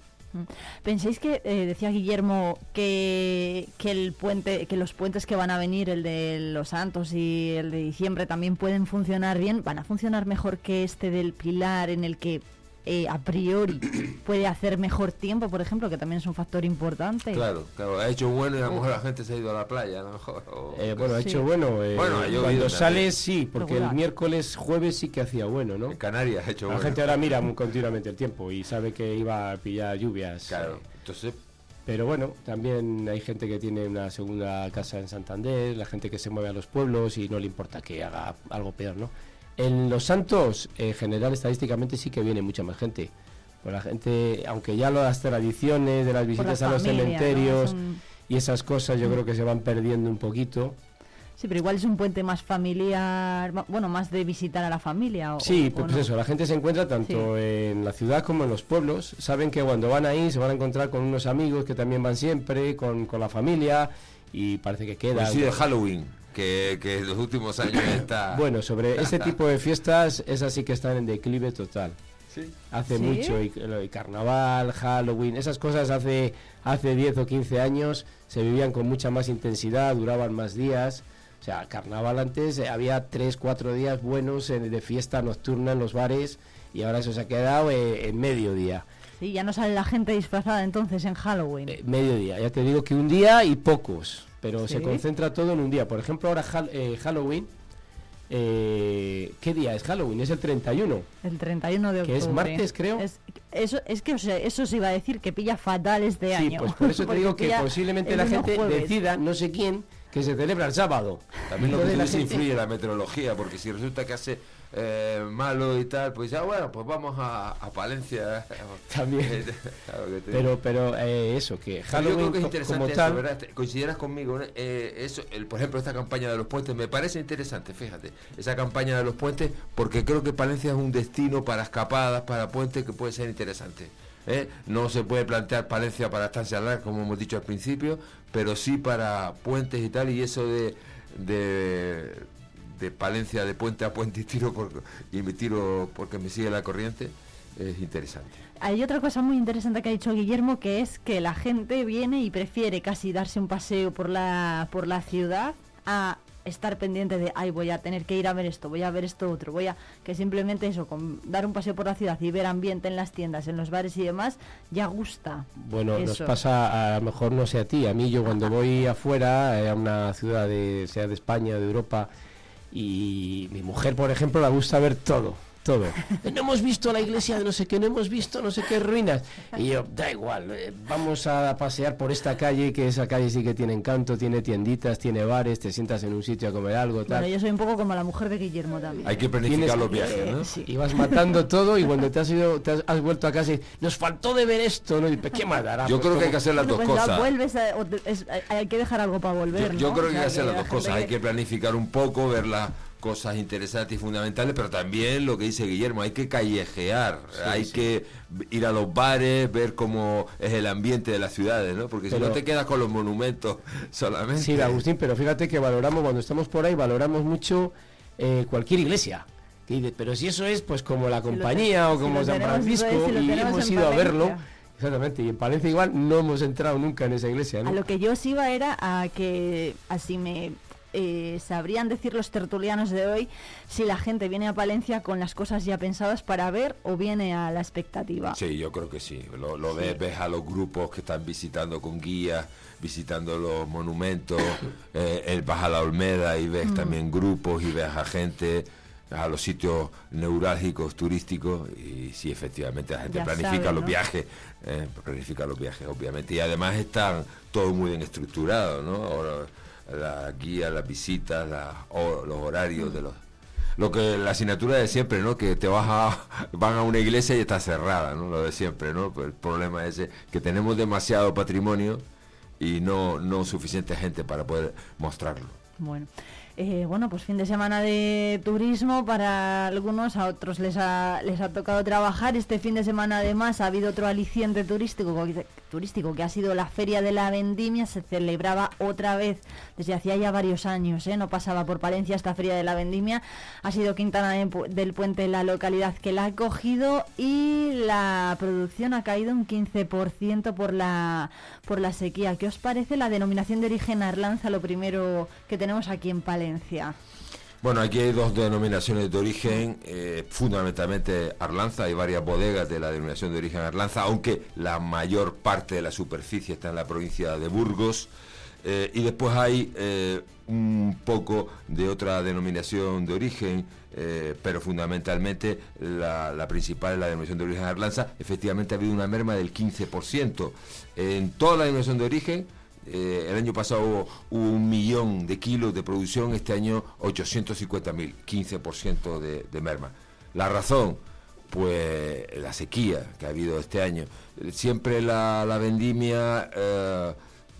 ¿Pensáis que, eh, decía Guillermo, que, que, el puente, que los puentes que van a venir, el de Los Santos y el de diciembre, también pueden funcionar bien? ¿Van a funcionar mejor que este del Pilar, en el que eh, a priori [CLEARS THROAT] puede hacer mejor tiempo, por ejemplo, que también es un factor importante. Claro, claro, ha hecho bueno y a lo mejor la gente se ha ido a la playa, a [LAUGHS] lo mejor. Eh, bueno, ha hecho bueno. Eh, bueno cuando sale sí, porque el miércoles, jueves sí que hacía bueno, ¿no? En Canarias ha hecho bueno. La gente ahora mira continuamente el tiempo y sabe que iba a pillar lluvias. Claro, entonces pero bueno, también hay gente que tiene una segunda casa en Santander, la gente que se mueve a los pueblos y no le importa que haga algo peor, ¿no? En Los Santos, en general, estadísticamente sí que viene mucha más gente. Pues la gente, aunque ya las tradiciones de las visitas a los cementerios y esas cosas yo mm. creo que se van perdiendo un poquito. Sí, pero igual es un puente más familiar, bueno, más de visitar a la familia. O, sí, pues, eso, la gente se encuentra tanto en la ciudad como en los pueblos. Saben que cuando van ahí se van a encontrar con unos amigos que también van siempre, con, la familia, y parece que queda. Pues sí, de Halloween que, en los últimos años [COUGHS] está... Bueno, sobre ese tipo de fiestas, esas sí que están en declive total. ¿Sí? Hace mucho, y, carnaval, Halloween, esas cosas hace, hace 10 o 15 años se vivían con mucha más intensidad, duraban más días. O sea, carnaval antes eh, había 3, 4 días buenos de fiesta nocturna en los bares y ahora eso se ha quedado eh, en mediodía. Sí, ya no sale la gente disfrazada entonces en Halloween. Eh, mediodía, ya te digo que un día y pocos pero se concentra todo en un día. Por ejemplo, ahora eh, Halloween, eh, ¿qué día es Halloween? Es el 31. El 31 de octubre. Que es martes, creo. Es, eso, es que eso se iba a decir que pilla fatal este sí, año. Pues por eso [LAUGHS] te digo que posiblemente la gente decida, no sé quién, que se celebra el sábado. También lo que la influye la meteorología, porque si resulta que hace eh, malo y tal, pues ya bueno, pues vamos a, Palencia. [LAUGHS] También. [LAUGHS] pero pero eh, eso, que Halloween yo creo que es interesante eso, ¿verdad? Coincideras conmigo, eh, eso, el, por ejemplo, esta campaña de los puentes me parece interesante, fíjate, esa campaña de los puentes, porque creo que Palencia es un destino para escapadas, para puentes que puede ser interesante. No se puede plantear Palencia para estancia larga, como hemos dicho al principio, pero sí para puentes y tal, y eso de, de de Palencia de puente a puente y tiro por, y me tiro porque me sigue la corriente es interesante. Hay otra cosa muy interesante que ha dicho Guillermo que es que la gente viene y prefiere casi darse un paseo por la por la ciudad a estar pendiente de, ay, voy a tener que ir a ver esto, voy a ver esto otro, voy a que simplemente eso, con dar un paseo por la ciudad y ver ambiente en las tiendas, en los bares y demás, ya gusta. Bueno, nos pasa, a lo mejor no sé a ti, a mí yo cuando voy [LAUGHS] afuera, eh, a una ciudad de, sea de España, de Europa, y mi mujer, por ejemplo, le gusta ver todo todo. [LAUGHS] No hemos visto la iglesia de no sé qué, no hemos visto no sé qué ruinas. Y yo, da igual, eh, vamos a pasear por esta calle, que esa calle sí que tiene encanto, tiene tienditas, tiene bares, te sientas en un sitio a comer algo, tal. Bueno, yo soy un poco como la mujer de Guillermo también. Hay que planificar los viajes, ¿no? Sí. Y vas matando todo y cuando te has ido, te has, vuelto a casa y nos faltó de ver esto, ¿no? Y, ¿Qué más Yo creo que hay que hacer las dos pues cosas. Vuelves hay que dejar algo para volver. Yo, creo que hay que hacer las dos cosas. Hay que planificar un poco, verla cosas interesantes y fundamentales, pero también lo que dice Guillermo, hay que callejear, hay que ir a los bares, ver cómo es el ambiente de las ciudades, ¿no? Porque si no te quedas con los monumentos [LAUGHS] solamente. Sí, Agustín, pero fíjate que valoramos, cuando estamos por ahí, valoramos mucho eh, cualquier iglesia. Pero si eso es pues como la compañía o como San Francisco y hemos ido a verlo. Exactamente, y en Palencia igual no hemos entrado nunca en esa iglesia. A lo que yo os iba era a que así me eh, sabrían decir los tertulianos de hoy si la gente viene a Palencia con las cosas ya pensadas para ver o viene a la expectativa. Sí, yo creo que sí. Lo, ves, ves a los grupos que están visitando con guías, visitando los monumentos, [LAUGHS] eh, vas a la Olmeda y ves mm. también grupos y ves a gente a los sitios neurálgicos turísticos y sí efectivamente la gente planifica los viajes eh, planifica los viajes obviamente y además están todo muy bien estructurado no la guía las visitas los horarios de los lo que la asignatura de siempre no que te vas a [LAUGHS] van a una iglesia y está cerrada no lo de siempre no pues el problema es que tenemos demasiado patrimonio y no no suficiente gente para poder mostrarlo bueno eh, bueno, pues fin de semana de turismo para algunos, a otros les ha, les ha tocado trabajar. Este fin de semana además ha habido otro aliciente turístico, turístico que ha sido la Feria de la Vendimia. Se celebraba otra vez desde hacía ya varios años, ¿eh? no pasaba por Palencia esta Feria de la Vendimia. Ha sido Quintana del Puente la localidad que la ha cogido y la producción ha caído un 15% por la, por la sequía. ¿Qué os parece la denominación de origen Arlanza, lo primero que tenemos aquí en Palencia? Bueno, aquí hay dos denominaciones de origen, eh, fundamentalmente Arlanza, hay varias bodegas de la denominación de origen Arlanza, aunque la mayor parte de la superficie está en la provincia de Burgos, eh, y después hay eh, un poco de otra denominación de origen, pero fundamentalmente la, principal es la denominación de origen Arlanza, efectivamente ha habido una merma del 15%. En toda la denominación de origen, eh, el año pasado hubo, un millón de kilos de producción, este año 850 mil, 15% de, de merma. La razón, pues la sequía que ha habido este año. Siempre la, vendimia, eh,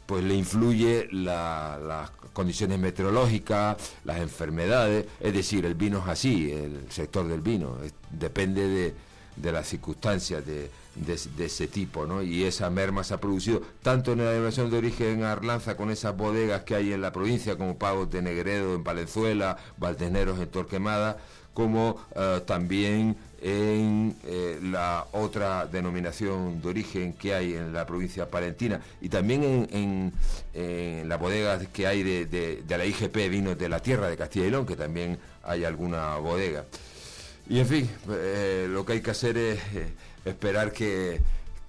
pues le influye las condiciones meteorológicas, las enfermedades, es decir, el vino es así, el sector del vino, depende de, de las circunstancias de de, ese tipo, ¿no? Y esa merma se ha producido tanto en la denominación de origen Arlanza, con esas bodegas que hay en la provincia, como Pagos de Negredo en Palenzuela, Valdeneros en Torquemada, como eh, también en eh, la otra denominación de origen que hay en la provincia palentina y también en, las bodegas que hay de, la IGP Vinos de la Tierra de Castilla y León, que también hay alguna bodega. Y en fin, eh, lo que hay que hacer es esperar que,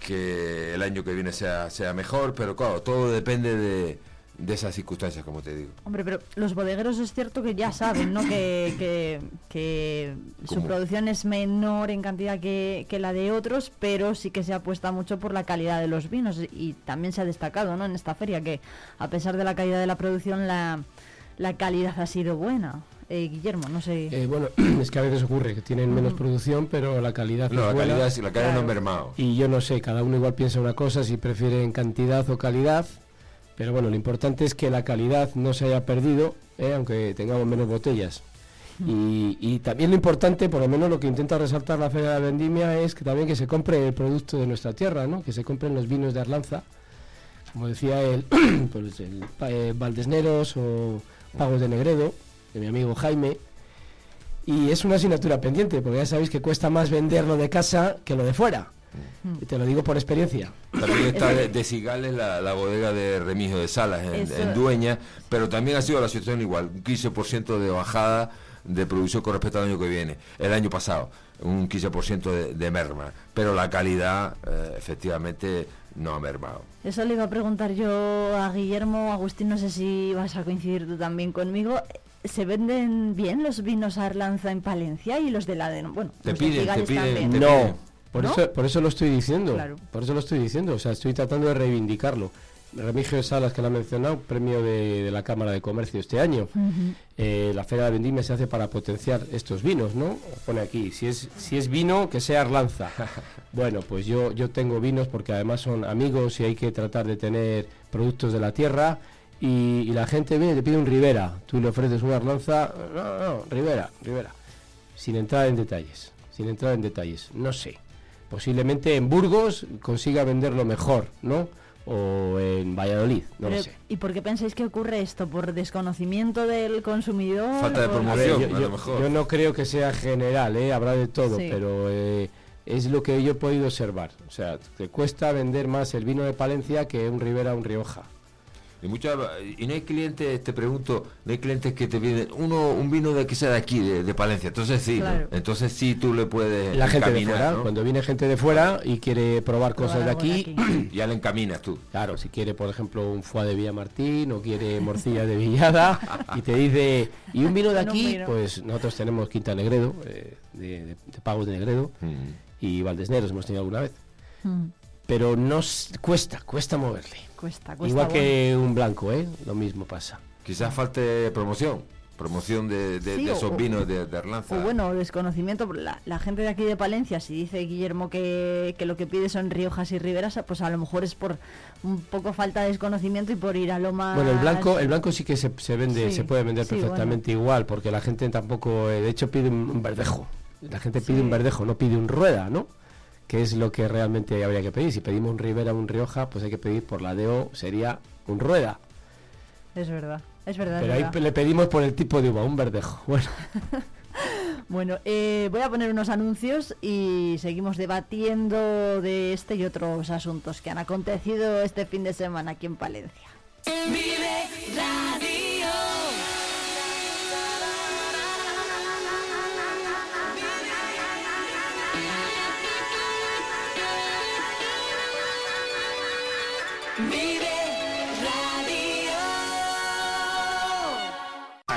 el año que viene sea, sea mejor, pero claro, todo depende de, de esas circunstancias, como te digo. Hombre, pero los bodegueros es cierto que ya saben, ¿no? que, que, su producción es menor en cantidad que, que, la de otros, pero sí que se apuesta mucho por la calidad de los vinos y también se ha destacado, ¿no? En esta feria que a pesar de la calidad de la producción, la, la calidad ha sido buena. Eh, Guillermo, no sé. Eh, bueno, [CLEARS THROAT] es que a veces ocurre que tienen menos producción, pero la calidad. No, la calidad, es, la calidad no mermado. Y yo no sé, cada uno igual piensa una cosa, si prefieren cantidad o calidad, pero bueno, lo importante es que la calidad no se haya perdido, eh, aunque tengamos menos botellas. Y, también lo importante, por lo menos lo que intenta resaltar la Feria de la Vendimia, es que también que se compre el producto de nuestra tierra, ¿no? que se compren los vinos de Arlanza, como decía él, [CLEARS THROAT] pues el Valdesneros o Pagos de Negredo, de mi amigo Jaime. Y es una asignatura pendiente, porque ya sabéis que cuesta más venderlo de casa que lo de fuera. Y te lo digo por experiencia. También está de, Cigales la, bodega de Remigio de Salas en, Dueña, pero también ha sido la situación igual, un 15% de bajada de producción con respecto al año que viene, el año pasado, un 15% de, merma, pero la calidad eh, efectivamente no ha mermado. Eso le iba a preguntar yo a Guillermo, Agustín, no sé si vas a coincidir tú también conmigo. ¿Se venden bien los vinos Arlanza en Palencia y los de la de... Bueno, te piden, te piden, No, por, Eso, por eso lo estoy diciendo. Por eso lo estoy diciendo. O sea, estoy tratando de reivindicarlo. Remigio Salas, que lo ha mencionado, premio de, la Cámara de Comercio este año. Eh, la Feria de Vendimia se hace para potenciar estos vinos, ¿no? Pone aquí, si es, si es vino, que sea Arlanza. [LAUGHS] bueno, pues yo, yo tengo vinos porque además son amigos y hay que tratar de tener productos de la tierra y, la gente viene y te pide un Rivera, tú le ofreces una Arlanza, no, no, Rivera, Rivera, sin entrar en detalles, sin entrar en detalles, no sé, posiblemente en Burgos consiga venderlo mejor, ¿no? O en Valladolid, no lo sé. ¿Y por qué pensáis que ocurre esto? ¿Por desconocimiento del consumidor? Falta de promoción, yo, a lo mejor. Yo no creo que sea general, ¿eh? habrá de todo, pero eh, es lo que yo he podido observar. O sea, te cuesta vender más el vino de Palencia que un Rivera o un Rioja. Y muchas y no hay clientes, te pregunto, no hay clientes que te piden uno un vino de que sea de aquí, de, Palencia. Entonces sí, entonces sí tú le puedes La gente de fuera, cuando viene gente de fuera y quiere probar cosas de aquí, [CLEARS THROAT] ya le encaminas tú. Claro, si quiere, por ejemplo, un foie de Villamartín o quiere morcilla de Villada [LAUGHS] y te dice, ¿y un vino de aquí? Pues nosotros tenemos Quinta Negredo, eh, de, Pagos de Negredo, mm. y Valdesneros hemos tenido alguna vez. Mm. Pero nos cuesta, cuesta moverle. Cuesta, cuesta. Igual que un blanco, ¿eh? Lo mismo pasa. Quizás falte promoción promoción de, esos vinos de, de, Arlanza. O bueno, desconocimiento. La, la, gente de aquí de Palencia, si dice Guillermo que, que, lo que pide son Riojas y Riberas, pues a lo mejor es por un poco falta de desconocimiento y por ir a lo más... Bueno, el blanco, el blanco sí que se, se vende, se puede vender perfectamente igual, porque la gente tampoco, eh, de hecho, pide un verdejo. La gente pide un verdejo, no pide un rueda, ¿no? Que es lo que realmente habría que pedir. Si pedimos un Rivera o un Rioja, pues hay que pedir por la DO, sería un Rueda. Es verdad, es verdad. Pero ahí le pedimos por el tipo de uva, un verdejo. Bueno. [LAUGHS] bueno, eh, voy a poner unos anuncios y seguimos debatiendo de este y otros asuntos que han acontecido este fin de semana aquí en Palencia.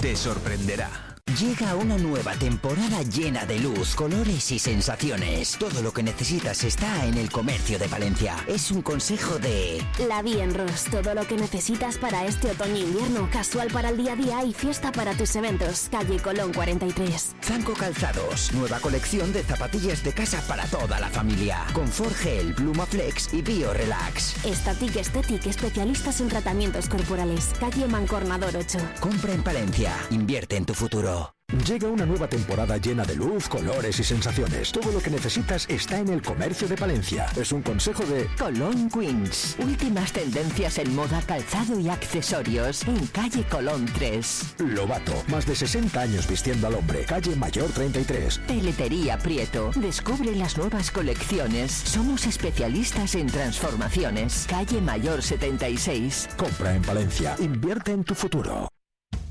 te sorprenderá. Llega una nueva temporada llena de luz, colores y sensaciones. Todo lo que necesitas está en el comercio de Valencia. Es un consejo de... La Bien Ross. Todo lo que necesitas para este otoño-invierno. Casual para el día a día y fiesta para tus eventos. Calle Colón 43. Zanco Calzados. Nueva colección de zapatillas de casa para toda la familia. Confort Gel, Pluma Flex y Bio Relax. Estatic Aesthetic. Especialistas en tratamientos corporales. Calle Mancornador 8. Compra en Palencia. Invierte en tu futuro. Llega una nueva temporada llena de luz, colores y sensaciones. Todo lo que necesitas está en el comercio de Palencia. Es un consejo de Colón Queens. Últimas tendencias en moda, calzado y accesorios en calle Colón 3. Lobato, más de 60 años vistiendo al hombre. Calle Mayor 33. Teletería Prieto. Descubre las nuevas colecciones. Somos especialistas en transformaciones. Calle Mayor 76. Compra en Palencia. Invierte en tu futuro.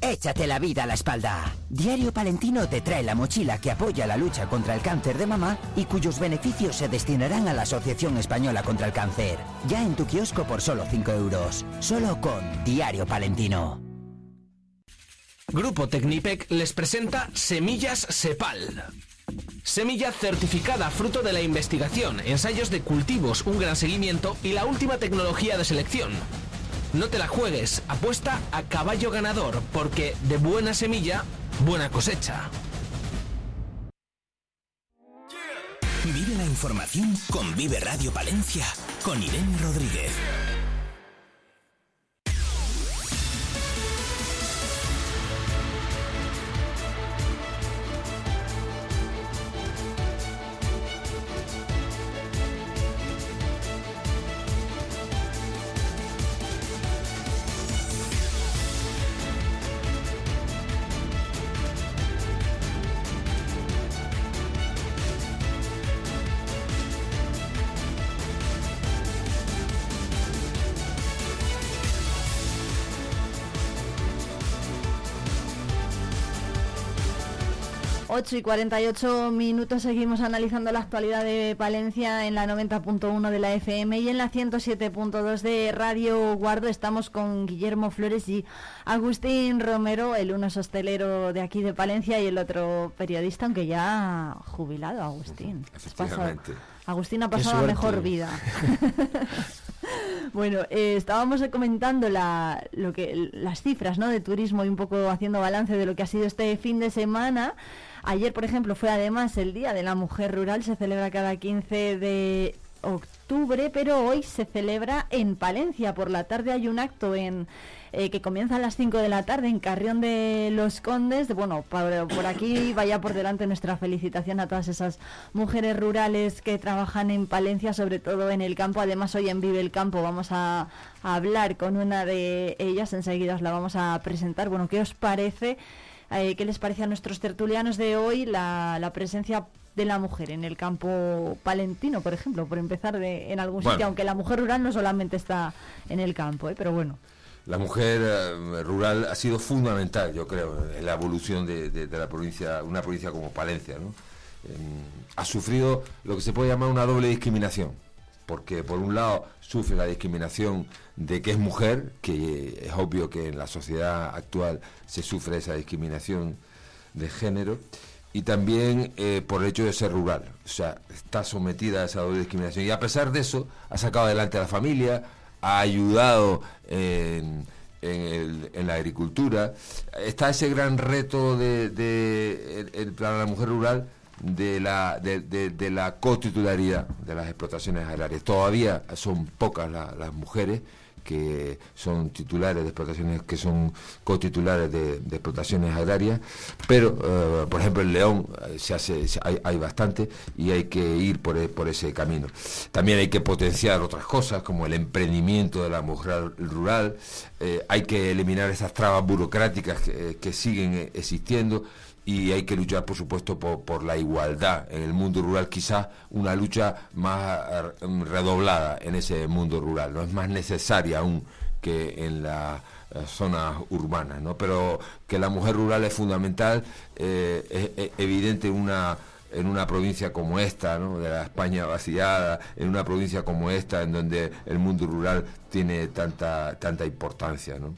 Échate la vida a la espalda. Diario Palentino te trae la mochila que apoya la lucha contra el cáncer de mama y cuyos beneficios se destinarán a la Asociación Española contra el Cáncer. Ya en tu kiosco por solo 5 euros. Solo con Diario Palentino. Grupo Tecnipec les presenta Semillas Sepal. Semilla certificada fruto de la investigación, ensayos de cultivos, un gran seguimiento y la última tecnología de selección. No te la juegues, apuesta a caballo ganador, porque de buena semilla, buena cosecha. Vive la información con Vive Radio Palencia, con Irene Rodríguez. 8 y 48 minutos seguimos analizando la actualidad de Palencia en la 90.1 de la FM y en la 107.2 de Radio Guardo. Estamos con Guillermo Flores y Agustín Romero, el uno es hostelero de aquí de Palencia y el otro periodista, aunque ya jubilado, Agustín. Agustín ha pasado la mejor vida. [LAUGHS] Bueno, eh, estábamos comentando la, lo que, las cifras ¿no? de turismo y un poco haciendo balance de lo que ha sido este fin de semana. Ayer, por ejemplo, fue además el Día de la Mujer Rural, se celebra cada 15 de octubre, pero hoy se celebra en Palencia. Por la tarde hay un acto en eh, que comienza a las 5 de la tarde en Carrión de los Condes. Bueno, por, por aquí vaya por delante nuestra felicitación a todas esas mujeres rurales que trabajan en Palencia, sobre todo en el campo. Además, hoy en Vive el Campo vamos a, hablar con una de ellas. Enseguida os la vamos a presentar. Bueno, ¿qué os parece? Eh, ¿Qué les parece a nuestros tertulianos de hoy la, la presencia de la mujer en el campo palentino, por ejemplo, por empezar de, en algún Bueno. sitio, aunque la mujer rural no solamente está en el campo, ¿eh? pero bueno. La mujer eh, rural ha sido fundamental, yo creo, en la evolución de, de- de la provincia, una provincia como Palencia. ¿no? Ha sufrido lo que se puede llamar una doble discriminación, porque por un lado sufre la discriminación de que es mujer, que es obvio que en la sociedad actual se sufre esa discriminación de género, y también eh, por el hecho de ser rural. O sea, está sometida a esa doble discriminación. Y a pesar de eso, ha sacado adelante a la familia, ha ayudado en, en el- en la agricultura. Está ese gran reto de, de- el- el- para la mujer rural de la, de, de- de la cotitularidad de las explotaciones agrarias. Todavía son pocas la- las mujeres que son titulares de explotaciones, que son cotitulares de, de explotaciones agrarias, pero eh, por ejemplo en León eh, se hace, hay, bastante y hay que ir por, e- por ese camino. También hay que potenciar otras cosas como el emprendimiento de la mujer rural, eh, hay que eliminar esas trabas burocráticas que, siguen existiendo y hay que luchar, por supuesto, por, la igualdad en el mundo rural, quizás una lucha más eh, redoblada en ese mundo rural, no es más necesaria aún que en las eh, zonas urbanas, ¿no? Pero que la mujer rural es fundamental, eh, es, evidente en una en una provincia como esta, ¿no? de la España vaciada, en una provincia como esta, en donde el mundo rural tiene tanta tanta importancia, ¿no?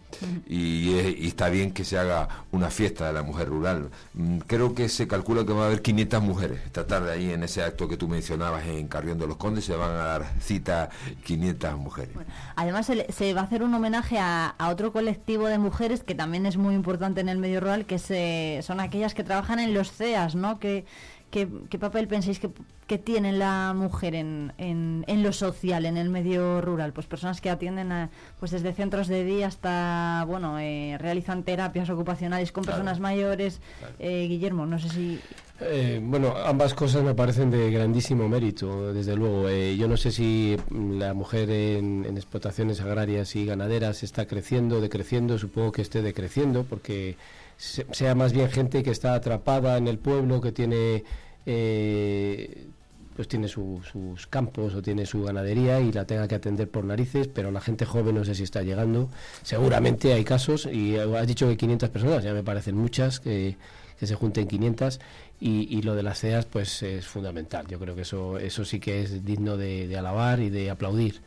y, y está bien que se haga una fiesta de la mujer rural. Mm, Creo que se calcula que va a haber 500 mujeres esta tarde ahí en ese acto que tú mencionabas en Carrión de los Condes, se van a dar cita 500 mujeres. Además, se, le- se va a hacer un homenaje a, a otro colectivo de mujeres que también es muy importante en el medio rural, que se, son aquellas que trabajan en los CEAS, ¿no? ¿Qué, qué, qué papel pensáis que, que tiene la mujer en, en, en lo social, en el medio rural? Pues personas que atienden a, pues desde centros de día hasta, bueno, eh, realizan terapias ocupacionales con Claro. personas mayores. Eh, Guillermo, no sé si... Eh, bueno, ambas cosas me parecen de grandísimo mérito, desde luego. Eh, yo no sé si la mujer en, en explotaciones agrarias y ganaderas está creciendo, decreciendo, supongo que esté decreciendo, porque se- sea más bien gente que está atrapada en el pueblo, que tiene... eh, pues tiene su- sus campos o tiene su ganadería y la tenga que atender por narices, pero la gente joven no sé si está llegando. Seguramente hay casos y has dicho que 500 personas, ya me parecen muchas, que, que se junten 500 y, y lo de las CEAS pues es fundamental. Yo creo que eso, eso sí que es digno de, de alabar y de aplaudir.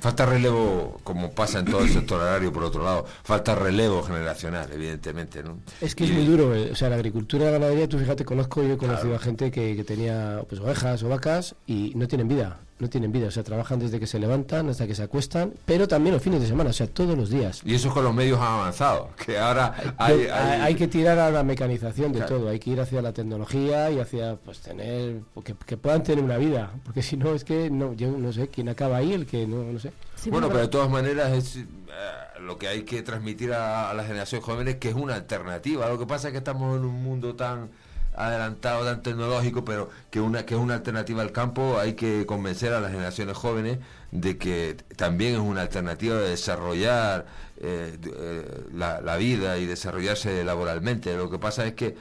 Falta relevo, como pasa en todo el sector agrario, por otro lado, falta relevo generacional, evidentemente. ¿no? Es que es muy duro, eh, o sea, la agricultura y la ganadería, tú fíjate, conozco, yo he conocido Claro. a gente que, que tenía pues ovejas o vacas y no tienen vida, no tienen vida, o sea, trabajan desde que se levantan hasta que se acuestan, pero también los fines de semana, o sea, todos los días. Y eso con los medios avanzados, [LAUGHS] que ahora hay, Hay, hay que tirar a la mecanización de Claro. todo, hay que ir hacia la tecnología y hacia pues tener que, que puedan tener una vida, porque si no es que no yo no sé quién acaba ahí, el que no no sé. bueno, pero de todas maneras es eh, lo que hay que transmitir a, a las generaciones jóvenes que es una alternativa. Lo que pasa es que estamos en un mundo tan adelantado, tan tecnológico, pero que una que es una alternativa al campo, hay que convencer a las generaciones jóvenes de que también es una alternativa de desarrollar eh, eh, la, la vida y desarrollarse laboralmente. Lo que pasa es que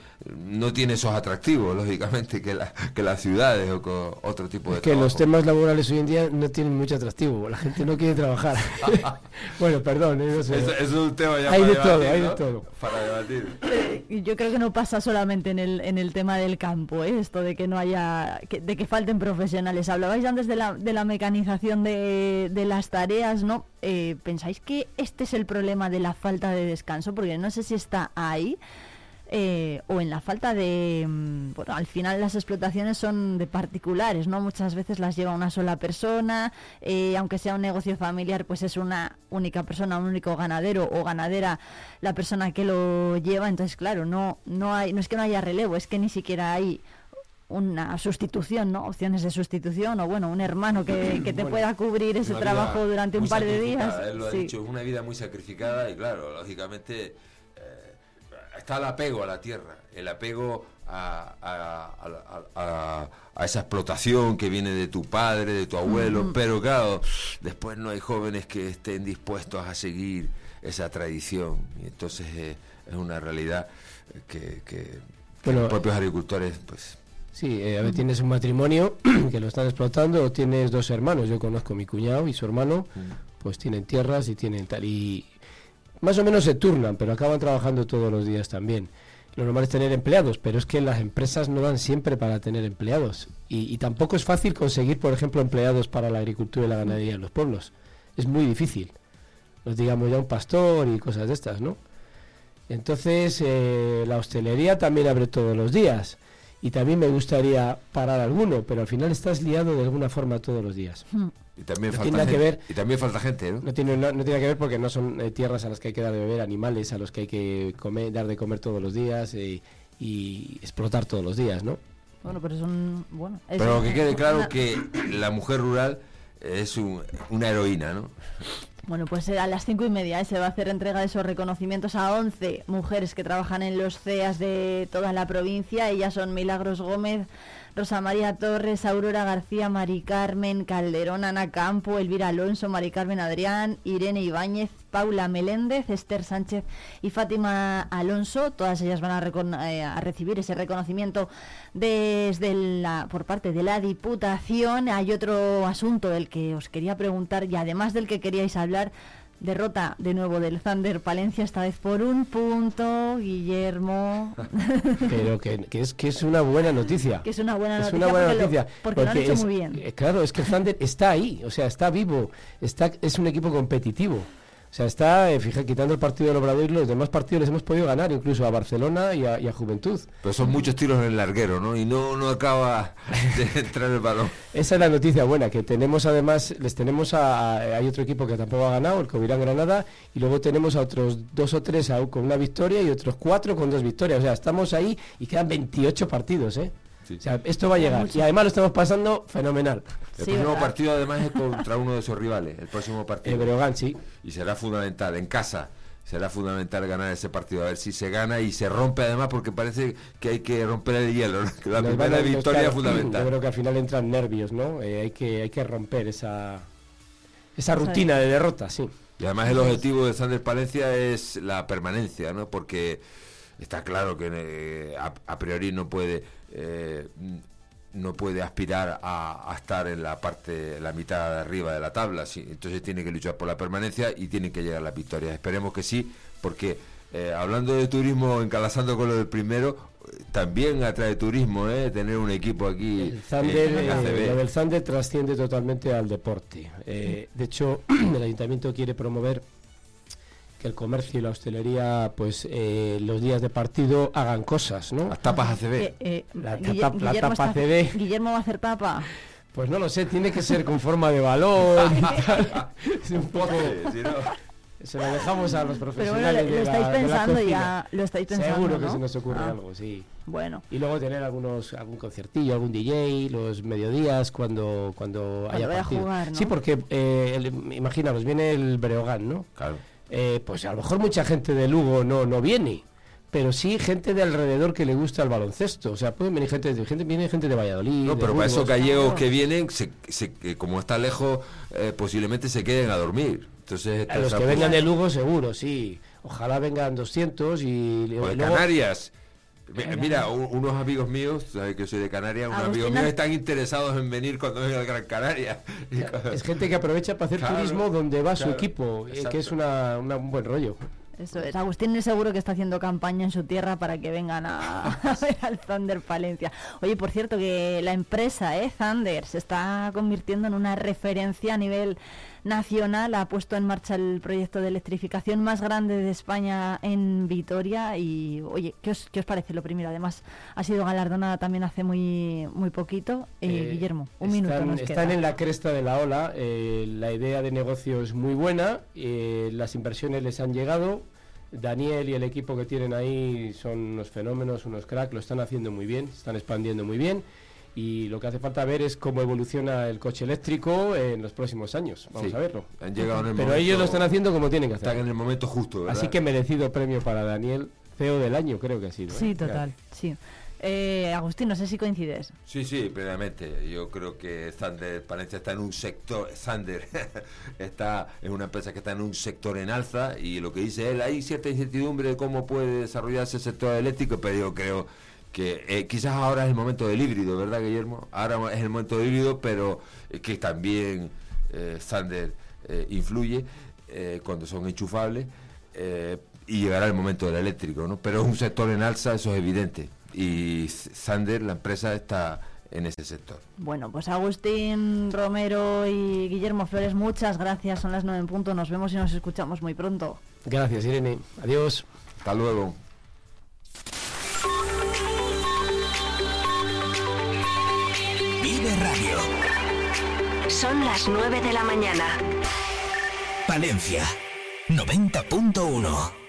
no tiene esos atractivos, [LAUGHS] lógicamente, que, la- que las ciudades o con otro tipo de Es que los trabajo. temas laborales hoy en día no tienen mucho atractivo, la gente no quiere trabajar. [LAUGHS] bueno, perdón, eh, no sé. Es un tema ya hay para de todo, debatir, hay ¿no? de todo. Para debatir. Yo creo que no pasa solamente en el, en el tema del campo, ¿eh? esto de que no haya, que- de que falten profesionales. Hablabais antes de la, de la mecanización de, de las tareas, ¿no? Eh, ¿Pensáis que este es el problema de la falta de descanso? Porque no sé si está ahí. eh, o en la falta de mm, bueno al final las explotaciones son de particulares no muchas veces las lleva una sola persona eh, aunque sea un negocio familiar pues es una única persona un único ganadero o ganadera la persona que lo lleva entonces claro no no hay no es que no haya relevo es que ni siquiera hay una sustitución, ¿no? Opciones de sustitución o bueno, un hermano que, [CLEARS THROAT] que te Bueno, pueda cubrir ese trabajo durante un par de días. Él lo Sí. ha dicho, es una vida muy sacrificada y claro, lógicamente eh, está el apego a la tierra, el apego a, a- a- a- a- a esa explotación que viene de tu padre, de tu abuelo, pero claro, después no hay jóvenes que estén dispuestos a seguir esa tradición y entonces eh, es una realidad que, que- que Bueno, los propios agricultores pues Sí, eh, a ver, tienes un matrimonio [CLEARS THROAT] que lo están explotando o tienes dos hermanos. Yo conozco a mi cuñado y su hermano, pues tienen tierras y tienen tal. Y más o menos se turnan, pero acaban trabajando todos los días también. Lo normal es tener empleados, pero es que las empresas no dan siempre para tener empleados. Y, y tampoco es fácil conseguir, por ejemplo, empleados para la agricultura y la ganadería en los pueblos. Es muy difícil. Nos digamos ya un pastor y cosas de estas, ¿no? Entonces, eh, la hostelería también abre todos los días. Y también me gustaría parar alguno, pero al final estás liado de alguna forma todos los días. y también No falta tiene nada que gente, ver. y también falta gente, ¿no? No tiene, no, no tiene que ver porque no son eh, tierras a las que hay que dar de beber, animales a los que hay que comer, dar de comer todos los días eh, y explotar todos los días, ¿no? Bueno, pero son bueno. es Pero que quede claro que la mujer rural es un- una heroína, ¿no? Bueno, pues eh, a las cinco y media eh, se va a hacer entrega de esos reconocimientos a 11 mujeres que trabajan en los CEAS de toda la provincia. Ellas son Milagros Gómez, Rosa María Torres, Aurora García, Mari Carmen Calderón, Ana Campo, Elvira Alonso, Mari Carmen Adrián, Irene Ibáñez, Paula Meléndez, Esther Sánchez y Fátima Alonso. Todas ellas van a, eh, recibir ese reconocimiento desde la, por parte de la Diputación. Hay otro asunto del que os quería preguntar y además del que queríais hablar. Derrota de nuevo del Thunder Palencia, esta vez por un punto, Guillermo. [LAUGHS] Pero que, que es, que es una buena noticia. Que es una buena Es noticia una buena porque lo- noticia. porque lo han hecho es- muy bien. eh, claro, es que el Thunder está ahí, o sea, está vivo, está, es un equipo competitivo. O sea, está, eh, fija, quitando el partido del Obrador, los demás partidos les hemos podido ganar, incluso a Barcelona y a, y a Juventud. Pero son muchos tiros en el larguero, ¿no? Y no, no acaba de [LAUGHS] entrar el balón. Esa es la noticia buena, que tenemos además, les tenemos a, a- hay otro equipo que tampoco ha ganado, el Covirán Granada, y luego tenemos a otros dos o tres con una victoria y otros cuatro con dos victorias. O sea, estamos ahí y quedan 28 partidos, ¿eh? O sea, esto va a llegar. Y además lo estamos pasando fenomenal. El próximo partido además es contra uno de sus rivales, el próximo partido. El Breogán, sí. Y será fundamental, en casa, será fundamental ganar ese partido, a ver si se gana y se rompe además porque parece que hay que romper el hielo, ¿no? Que la Nos primera victoria es fundamental. Yo creo que al final entran nervios, ¿no? Eh, hay, que, hay que romper esa, esa rutina de derrota, sí. Y además el objetivo de Sander Palencia es la permanencia, ¿no? Porque está claro que eh, a, a priori no puede eh, no puede aspirar a, a estar en la parte, la mitad de arriba de la tabla. sí. Entonces tiene que luchar por la permanencia y tiene que llegar a las victorias. Esperemos que sí, porque eh, hablando de turismo, encalazando con lo del primero, eh, también atrae turismo, ¿eh? Tener un equipo aquí El Thunder, en eh, lo del trasciende totalmente al deporte. Eh, de hecho, [CLEARS THROAT] el ayuntamiento quiere promover que el comercio y la hostelería, pues eh, los días de partido hagan cosas, ¿no? Las tapas ACB. Eh, eh, La, Guille- tapa- la Guillermo tapa está- ACB. Guillermo va a hacer tapa. Pues no lo sé, tiene que ser con forma de balón. [LAUGHS] Es un poco... si no- Se lo dejamos a los Pero bueno, profesionales lo, de lo la- estáis de la pensando cocina. ya, lo estáis pensando, Seguro que ¿no? se nos ocurre Ah, algo, sí. Bueno. Y luego tener algunos algún conciertillo, algún DJ, los mediodías cuando cuando, haya vaya a partido. jugar, ¿no? Sí, porque eh, el- imaginaros, viene el Breogán, ¿no? Claro. Eh, pues a lo mejor mucha gente de Lugo no no viene, pero sí gente de alrededor que le gusta el baloncesto. O sea, pueden venir gente de gente viene gente de Valladolid. No, de pero para esos gallegos que vienen, se, se- que como está lejos, eh, posiblemente se queden a dormir. Entonces, A los que vengan de Lugo seguro, sí. Ojalá vengan 200 y, O de luego- Canarias. Mi- Mira, un- unos amigos míos, sabes que soy de Canarias, unos amigos míos están interesados en venir cuando venga el Gran Canaria. Es gente que aprovecha para hacer Claro, turismo donde va su equipo, eh, exacto. que es una, una- un buen rollo. Eso es. Agustín es seguro que está haciendo campaña en su tierra para que vengan a, a [LAUGHS] ver al Thunder Palencia. Oye, por cierto, que la empresa, eh, Thunder, se está convirtiendo en una referencia a nivel nacional. Ha puesto en marcha el proyecto de electrificación más grande de España en Vitoria. Y, oye, ¿qué os, qué os parece lo primero? Además, ha sido galardonada también hace muy, muy poquito. Eh, Eh, Guillermo, un minuto están, nos están queda. en la cresta de la ola, eh, la idea de negocio es muy buena, eh, las inversiones les han llegado, Daniel y el equipo que tienen ahí son unos fenómenos, unos cracks, lo están haciendo muy bien, están expandiendo muy bien y lo que hace falta ver es cómo evoluciona el coche eléctrico en los próximos años. Vamos Sí. a verlo. Han llegado en el Pero momento- ellos lo están haciendo como tienen que hacer. Están en el momento justo, ¿verdad? Así que merecido premio para Daniel, CEO del año creo que ha sido. ¿eh? Sí, total, sí. Eh, Agustín, no sé si coincides. Sí, sí, plenamente. Yo creo que Sander Palencia está en un sector, [LAUGHS] Sander está en una empresa que está en un sector en alza y lo que dice él, hay cierta incertidumbre de cómo puede desarrollarse el sector eléctrico, pero yo creo que eh, quizás ahora es el momento del híbrido, ¿verdad, Guillermo? Ahora es el momento del híbrido, pero eh, que también eh, Sander eh, influye eh, cuando son enchufables eh, y llegará el momento del eléctrico, ¿no? Pero es un sector en alza, eso es evidente. Y Sander, la empresa, está en ese sector. Bueno, pues Agustín Romero y Guillermo Flores, muchas gracias. Son las nueve en punto. Nos vemos y nos escuchamos muy pronto. Gracias, Irene. Adiós. Hasta luego. Son las 9 de la mañana. Palencia 90.1